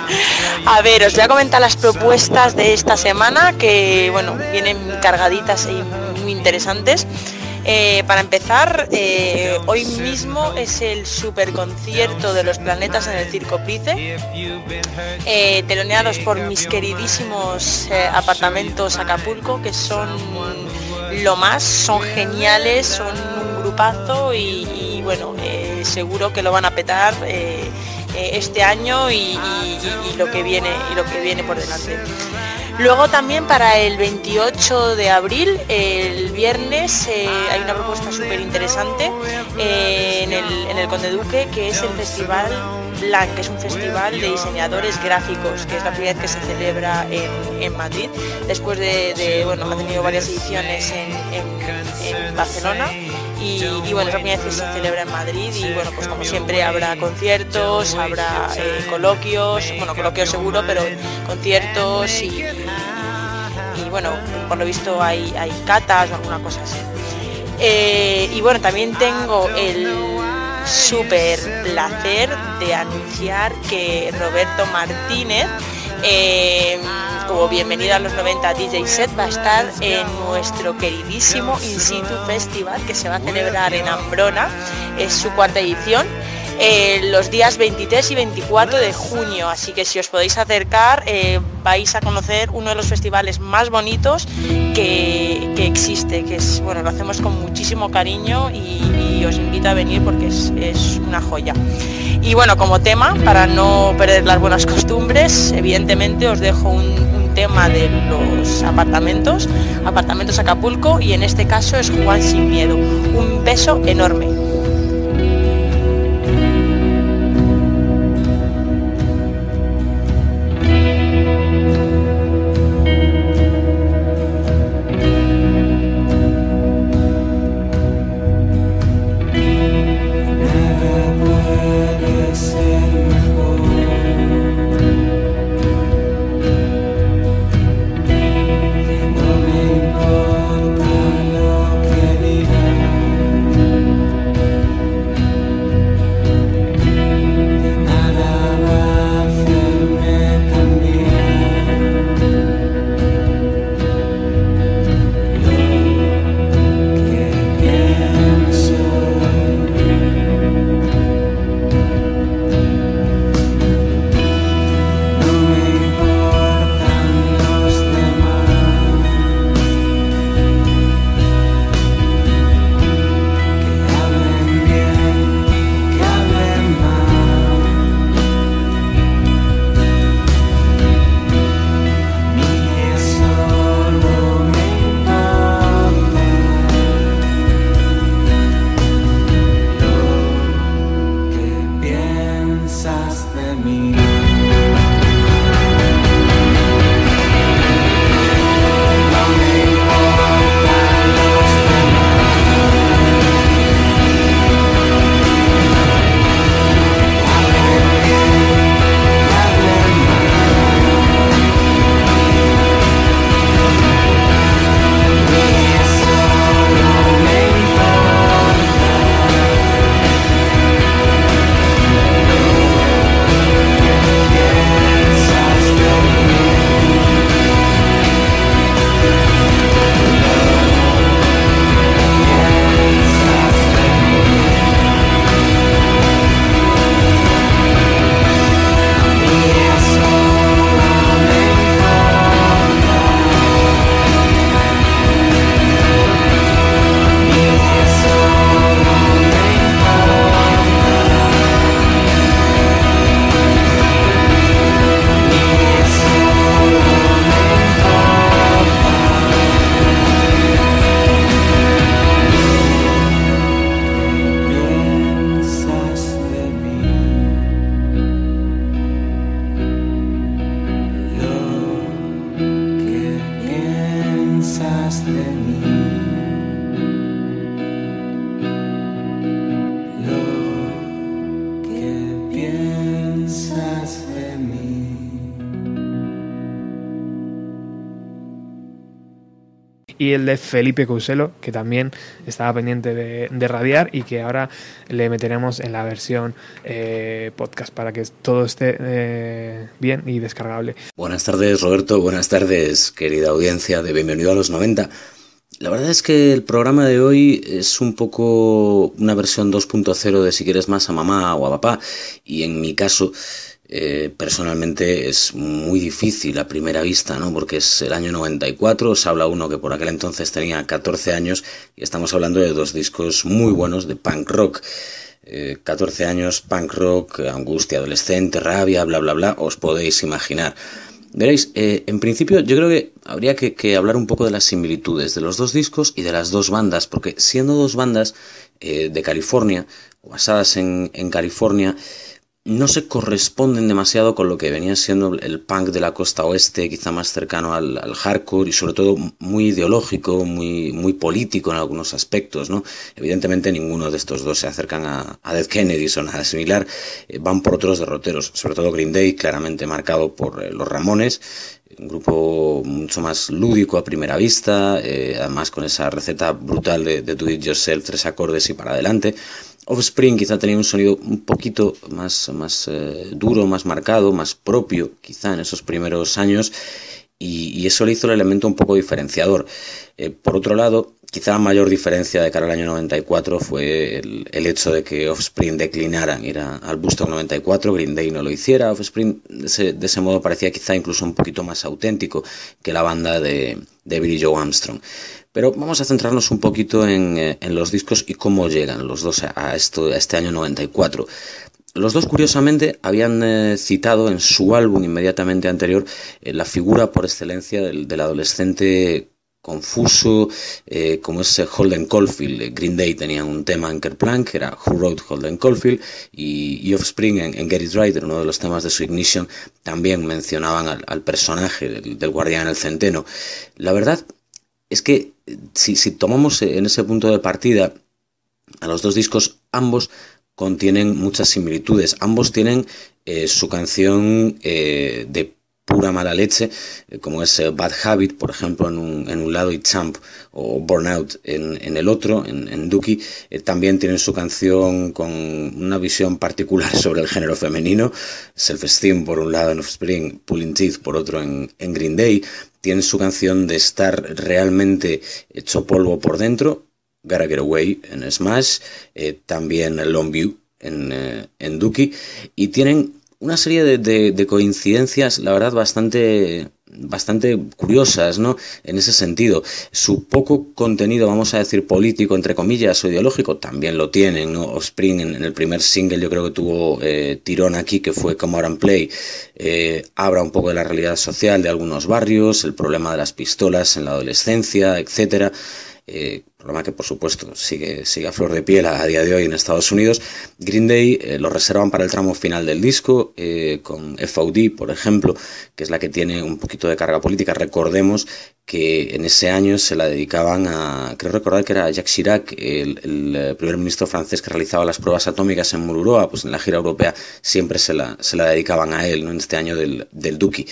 a ver, os voy a comentar las propuestas de esta semana que, bueno, vienen cargaditas y muy interesantes. Eh, para empezar, eh, hoy mismo es el super concierto de los planetas en el Circo Price, eh, teloneados por mis queridísimos apartamentos Acapulco, que son lo más, son geniales, son un grupazo y, y, bueno, seguro que lo van a petar este año y, y- y lo que viene y lo que viene por delante. Luego también para el 28 de abril, el viernes, eh, hay una propuesta súper interesante eh, en, el, en el Conde Duque, que es el Festival Blanc, que es un festival de diseñadores gráficos, que es la primera vez que se celebra en, en Madrid, después de, de, bueno, ha tenido varias ediciones en, en- Barcelona. Y, y bueno, es la primera vez que se celebra en Madrid y bueno, pues como siempre habrá conciertos, habrá eh, coloquios, bueno, coloquios seguro, pero conciertos y, y bueno, por lo visto hay, hay catas o alguna cosa así. Eh, y bueno, también tengo el súper placer de anunciar que Roberto Martínez eh, como bienvenida a los 90 DJ Set va a estar en nuestro queridísimo In Festival que se va a celebrar en Ambrona, es su cuarta edición. Eh, los días 23 y 24 de junio, así que si os podéis acercar eh, vais a conocer uno de los festivales más bonitos que, que existe, que es bueno, lo hacemos con muchísimo cariño y, os invito a venir porque es, es una joya. Y bueno, como tema, para no perder las buenas costumbres, evidentemente os dejo un tema de los apartamentos, apartamentos Acapulco, y en este caso es Juan sin miedo. Un beso enorme. El de Felipe Couselo, que también estaba pendiente de, de radiar y que ahora le meteremos en la versión eh, podcast para que todo esté eh, bien y descargable. Buenas tardes, Roberto. Buenas tardes, querida audiencia de Bienvenido a los 90. La verdad es que el programa de hoy es un poco una versión 2.0 de si quieres más a mamá o a papá. Y en mi caso, eh, personalmente es muy difícil a primera vista, ¿no? Porque es el año 94, os habla uno que por aquel entonces tenía 14 años y estamos hablando de dos discos muy buenos de punk rock. Eh, 14 años, punk rock, angustia adolescente, rabia, bla, bla, bla, os podéis imaginar. Veréis, eh, en principio yo creo que habría que, hablar un poco de las similitudes de los dos discos y de las dos bandas, porque siendo dos bandas eh, de California, basadas en, en California, no se corresponden demasiado con lo que venía siendo el punk de la costa oeste, quizá más cercano al, hardcore y sobre todo muy ideológico, muy, muy político en algunos aspectos, ¿no? Evidentemente ninguno de estos dos se acercan a, a Dead Kennedys o nada similar, eh, van por otros derroteros, sobre todo Green Day, claramente marcado por eh, los Ramones, un grupo mucho más lúdico a primera vista, eh, además con esa receta brutal de, de do it yourself, tres acordes y para adelante. Offspring quizá tenía un sonido un poquito más, más eh, duro, más marcado, más propio, quizá en esos primeros años, y, eso le hizo el elemento un poco diferenciador. Eh, por otro lado, quizá la mayor diferencia de cara al año 94 fue el, hecho de que Offspring declinaran ir al Woodstock 94, Green Day no lo hiciera, Offspring de ese, de ese modo parecía quizá incluso un poquito más auténtico que la banda de, de Billy Joe Armstrong. Pero vamos a centrarnos un poquito en, eh, en los discos y cómo llegan los dos a, esto, a este año 94. Los dos, curiosamente, habían eh, citado en su álbum inmediatamente anterior eh, la figura por excelencia del, del adolescente confuso, como es Holden Caulfield. Green Day tenía un tema en Kerplunk, que era Who Wrote Holden Caulfield, y, y Offspring en, en Get It uno de los temas de su Ignition, también mencionaban al, personaje del, del guardián el centeno. La verdad es que eh, si, tomamos eh, en ese punto de partida a los dos discos, ambos contienen muchas similitudes. Ambos tienen eh, su canción de pura mala leche, como es Bad Habit, por ejemplo, en un, en un lado, y Champ o Burnout en, en el otro, en, en Dookie. También tienen su canción con una visión particular sobre el género femenino, Self-Esteem por un lado en Offspring, Pulling Teeth por otro en Green Day. Tienen su canción de estar realmente hecho polvo por dentro, Gotta en Smash, eh, también Longview en, eh, en Dookie, y tienen una serie de- de coincidencias, la verdad, bastante, bastante curiosas, ¿no? En ese sentido. Su poco contenido, vamos a decir, político, entre comillas, o ideológico, también lo tienen, ¿no? Offspring en, el primer single yo creo que tuvo eh, tirón aquí, que fue Come Out and Play, eh, habla un poco de la realidad social de algunos barrios, el problema de las pistolas en la adolescencia, etcétera. Eh, problema que por supuesto sigue, sigue a flor de piel a, día de hoy en Estados Unidos. Green Day eh, lo reservan para el tramo final del disco, eh, con FOD, por ejemplo, que es la que tiene un poquito de carga política. Recordemos que en ese año se la dedicaban a, creo recordar que era Jacques Chirac, el, eh, primer ministro francés que realizaba las pruebas atómicas en Mururoa, pues en la gira europea siempre se la, se la dedicaban a él, ¿no? en este año del, del Duki.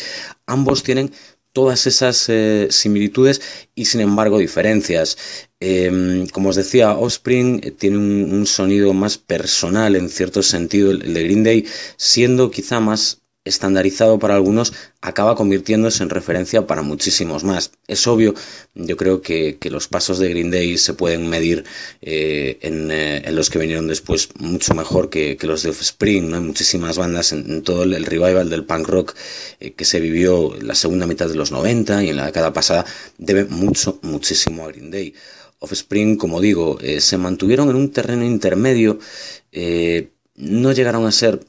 Ambos tienen todas esas eh, similitudes y sin embargo diferencias. Eh, como os decía, Offspring eh, tiene un, un, sonido más personal en cierto sentido, el de Green Day, siendo quizá más estandarizado para algunos, acaba convirtiéndose en referencia para muchísimos más. Es obvio, yo creo que, que los pasos de Green Day se pueden medir eh, en, eh, en, los que vinieron después mucho mejor que, que los de Offspring, ¿no? Hay muchísimas bandas en, todo el revival del punk rock eh, que se vivió la segunda mitad de los 90 y en la década pasada, debe mucho, muchísimo a Green Day. Offspring, como digo, se mantuvieron en un terreno intermedio, no llegaron a ser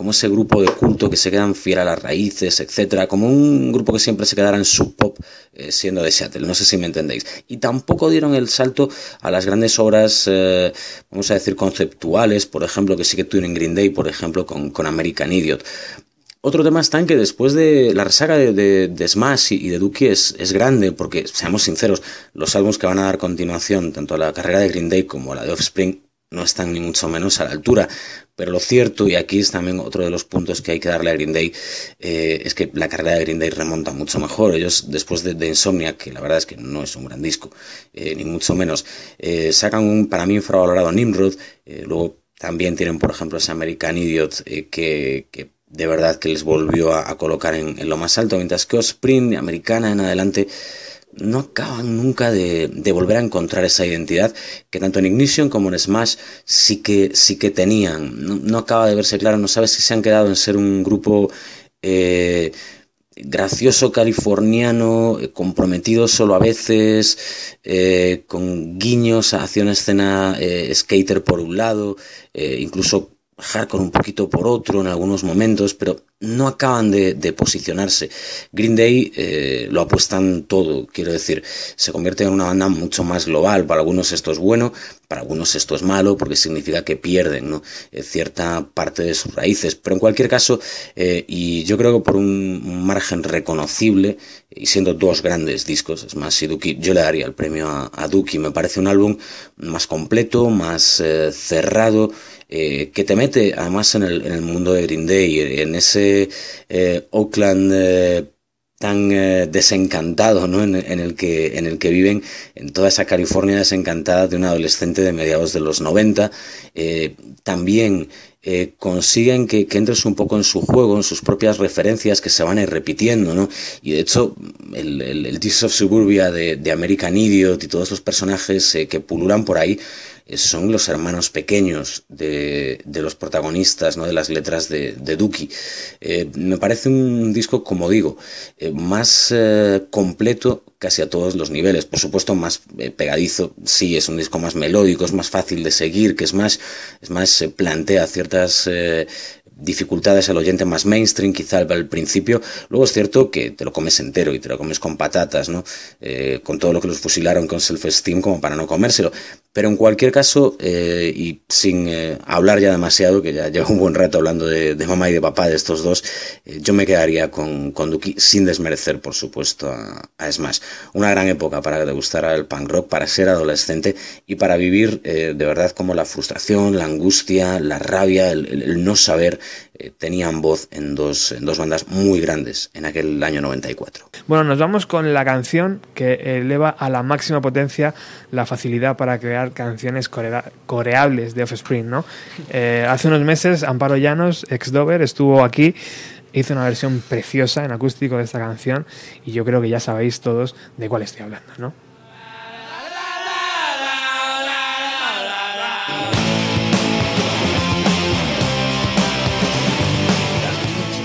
como ese grupo de culto que se quedan fiel a las raíces, etcétera, como un grupo que siempre se quedara en su pop eh, siendo de Seattle, no sé si me entendéis. Y tampoco dieron el salto a las grandes obras, eh, vamos a decir, conceptuales, por ejemplo, que sí que tuvieron en Green Day, por ejemplo, con, American Idiot. Otro tema está en que después de la resaca de, Smash y, de Dookie es, es, grande, porque seamos sinceros, los álbumes que van a dar continuación, tanto a la carrera de Green Day como a la de Offspring, no están ni mucho menos a la altura. Pero lo cierto, y aquí es también otro de los puntos que hay que darle a Green Day, eh, es que la carrera de Green Day remonta mucho mejor. Ellos, después de, de Insomnia, que la verdad es que no es un gran disco, eh, ni mucho menos, eh, sacan un, para mí, infravalorado Nimrod. eh, luego también tienen, por ejemplo, ese American Idiot que, que de verdad que les volvió a, colocar en, lo más alto, mientras que Osprey, americana en adelante, no acaban nunca de, volver a encontrar esa identidad que tanto en Ignition como en Smash sí que, sí que tenían. No, acaba de verse claro, no sabes si se han quedado en ser un grupo eh, gracioso californiano, eh, comprometido solo a veces, eh, con guiños hacia una escena skater por un lado, incluso hardcore un poquito por otro en algunos momentos, pero no acaban de, posicionarse. Green Day eh, lo apuestan todo, quiero decir, se convierte en una banda mucho más global. Para algunos esto es bueno, para algunos esto es malo, porque significa que pierden ¿no? eh, cierta parte de sus raíces. Pero en cualquier caso, eh, y yo creo que por un, margen reconocible, y siendo dos grandes discos, es más, si Duki, yo le daría el premio a, a Duki. Me parece un álbum más completo, más eh, cerrado, que te mete además en el, en el, mundo de Green Day, en ese eh, Oakland tan eh, desencantado ¿no? en, el que, en el que viven en toda esa California desencantada de un adolescente de mediados de los 90. Eh, también eh, consiguen que, que, entres un poco en su juego, en sus propias referencias que se van a ir repitiendo, ¿no? Y de hecho, el, el, el of Suburbia de, American Idiot y todos los personajes eh, que pululan por ahí eh, son los hermanos pequeños de, de, los protagonistas, ¿no? de las letras de, de Duki. Eh, me parece un disco, como digo, eh, más eh, completo casi a todos los niveles. Por supuesto, más pegadizo, sí, es un disco más melódico, es más fácil de seguir, que es más, es más plantea ciertas dificultades al oyente más mainstream, quizá al principio. Luego es cierto que te lo comes entero y te lo comes con patatas, ¿no? Eh, con todo lo que los fusilaron con self-esteem como para no comérselo. Pero en cualquier caso, eh, y sin eh, hablar ya demasiado, que ya llevo un buen rato hablando de, mamá y de papá de estos dos, yo me quedaría con, con Duki sin desmerecer, por supuesto, a, a, Smash. Una gran época para gustara el punk rock, para ser adolescente y para vivir de verdad como la frustración, la angustia, la rabia, el no saber eh, tenían voz en dos, en dos bandas muy grandes en aquel año 94. Bueno, nos vamos con la canción que eleva a la máxima potencia la facilidad para crear canciones corea coreables de Offspring, ¿no? Eh, hace unos meses Amparo Llanos, ex Dover, estuvo aquí hizo una versión preciosa en acústico de esta canción y yo creo que ya sabéis todos de cuál estoy hablando, ¿no?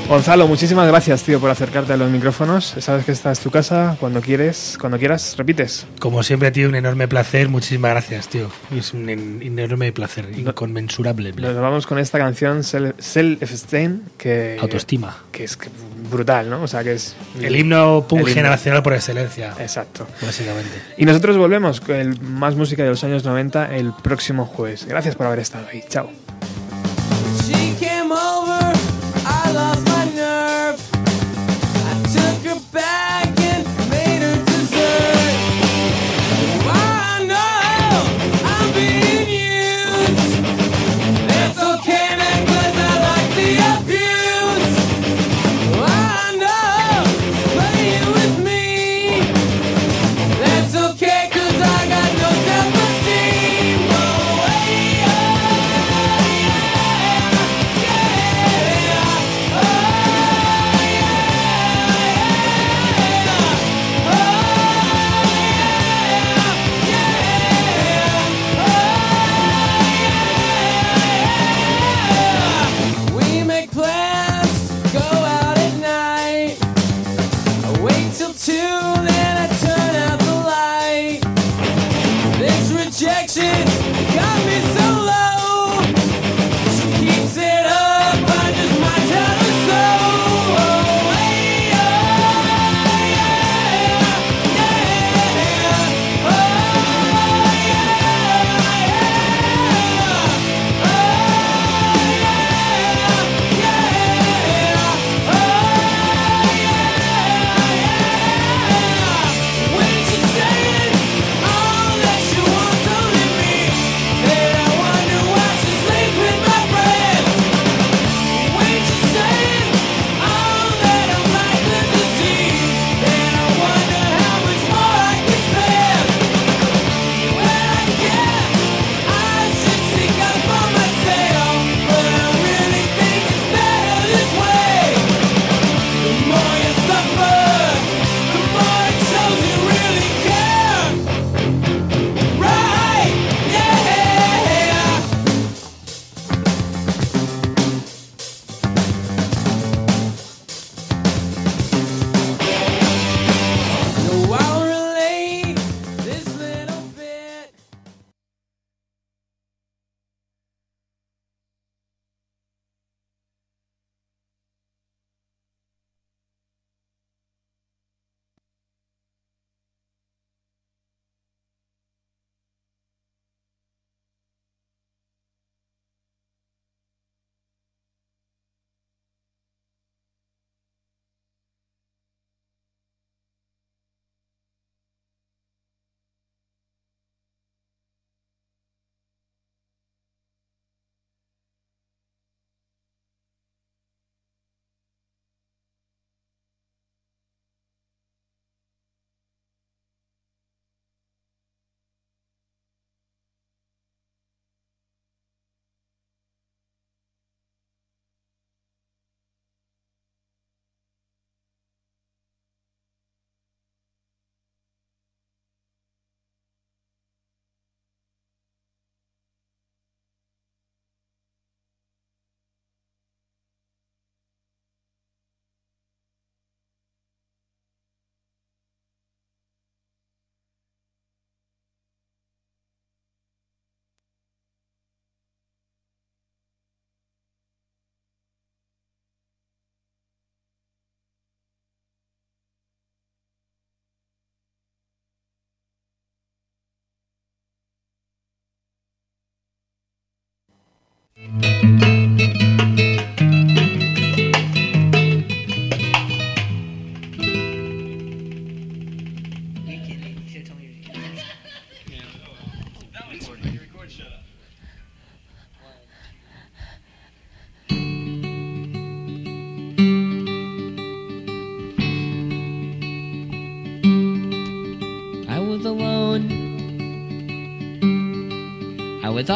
Gonzalo, muchísimas gracias, tío, por acercarte a los micrófonos. Sabes que esta es tu casa, cuando quieres, cuando quieras, repites. Como siempre, tío, un enorme placer. Muchísimas gracias, tío. Es un enorme placer, inconmensurable. Nos vamos con esta canción, Self-Esteem, que... Autoestima. Que es brutal, ¿no? O sea, que es... El himno punk generacional por excelencia. Exacto. Básicamente. Y nosotros volvemos con el, más música de los años 90 el próximo jueves. Gracias por haber estado ahí. Chao.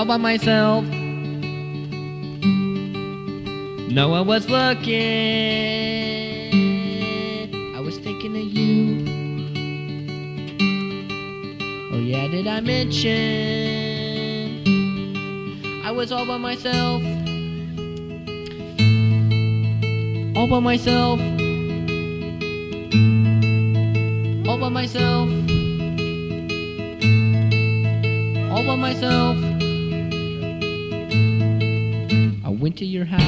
By myself. No one was looking. I was thinking of you. Oh yeah, did I mention? I was all by myself. All by myself. All by myself. All by myself. To your house.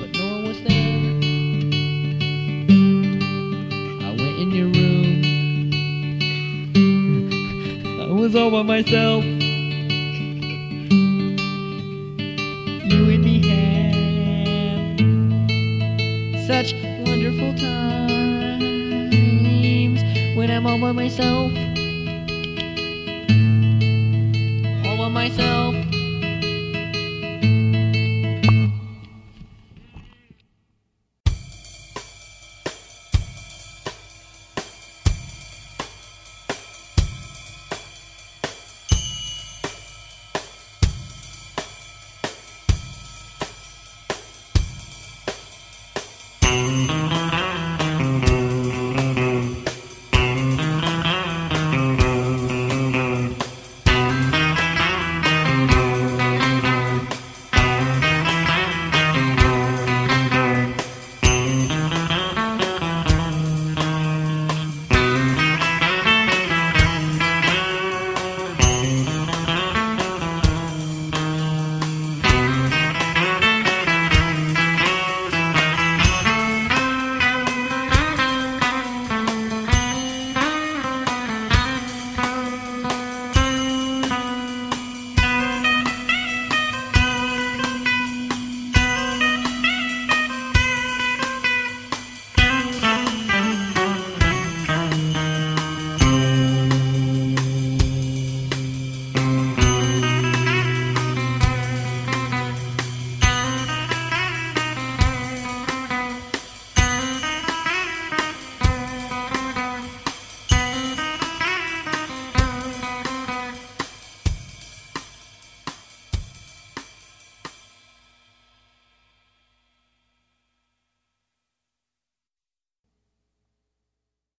But no one was there. I went in your room. I was all by myself.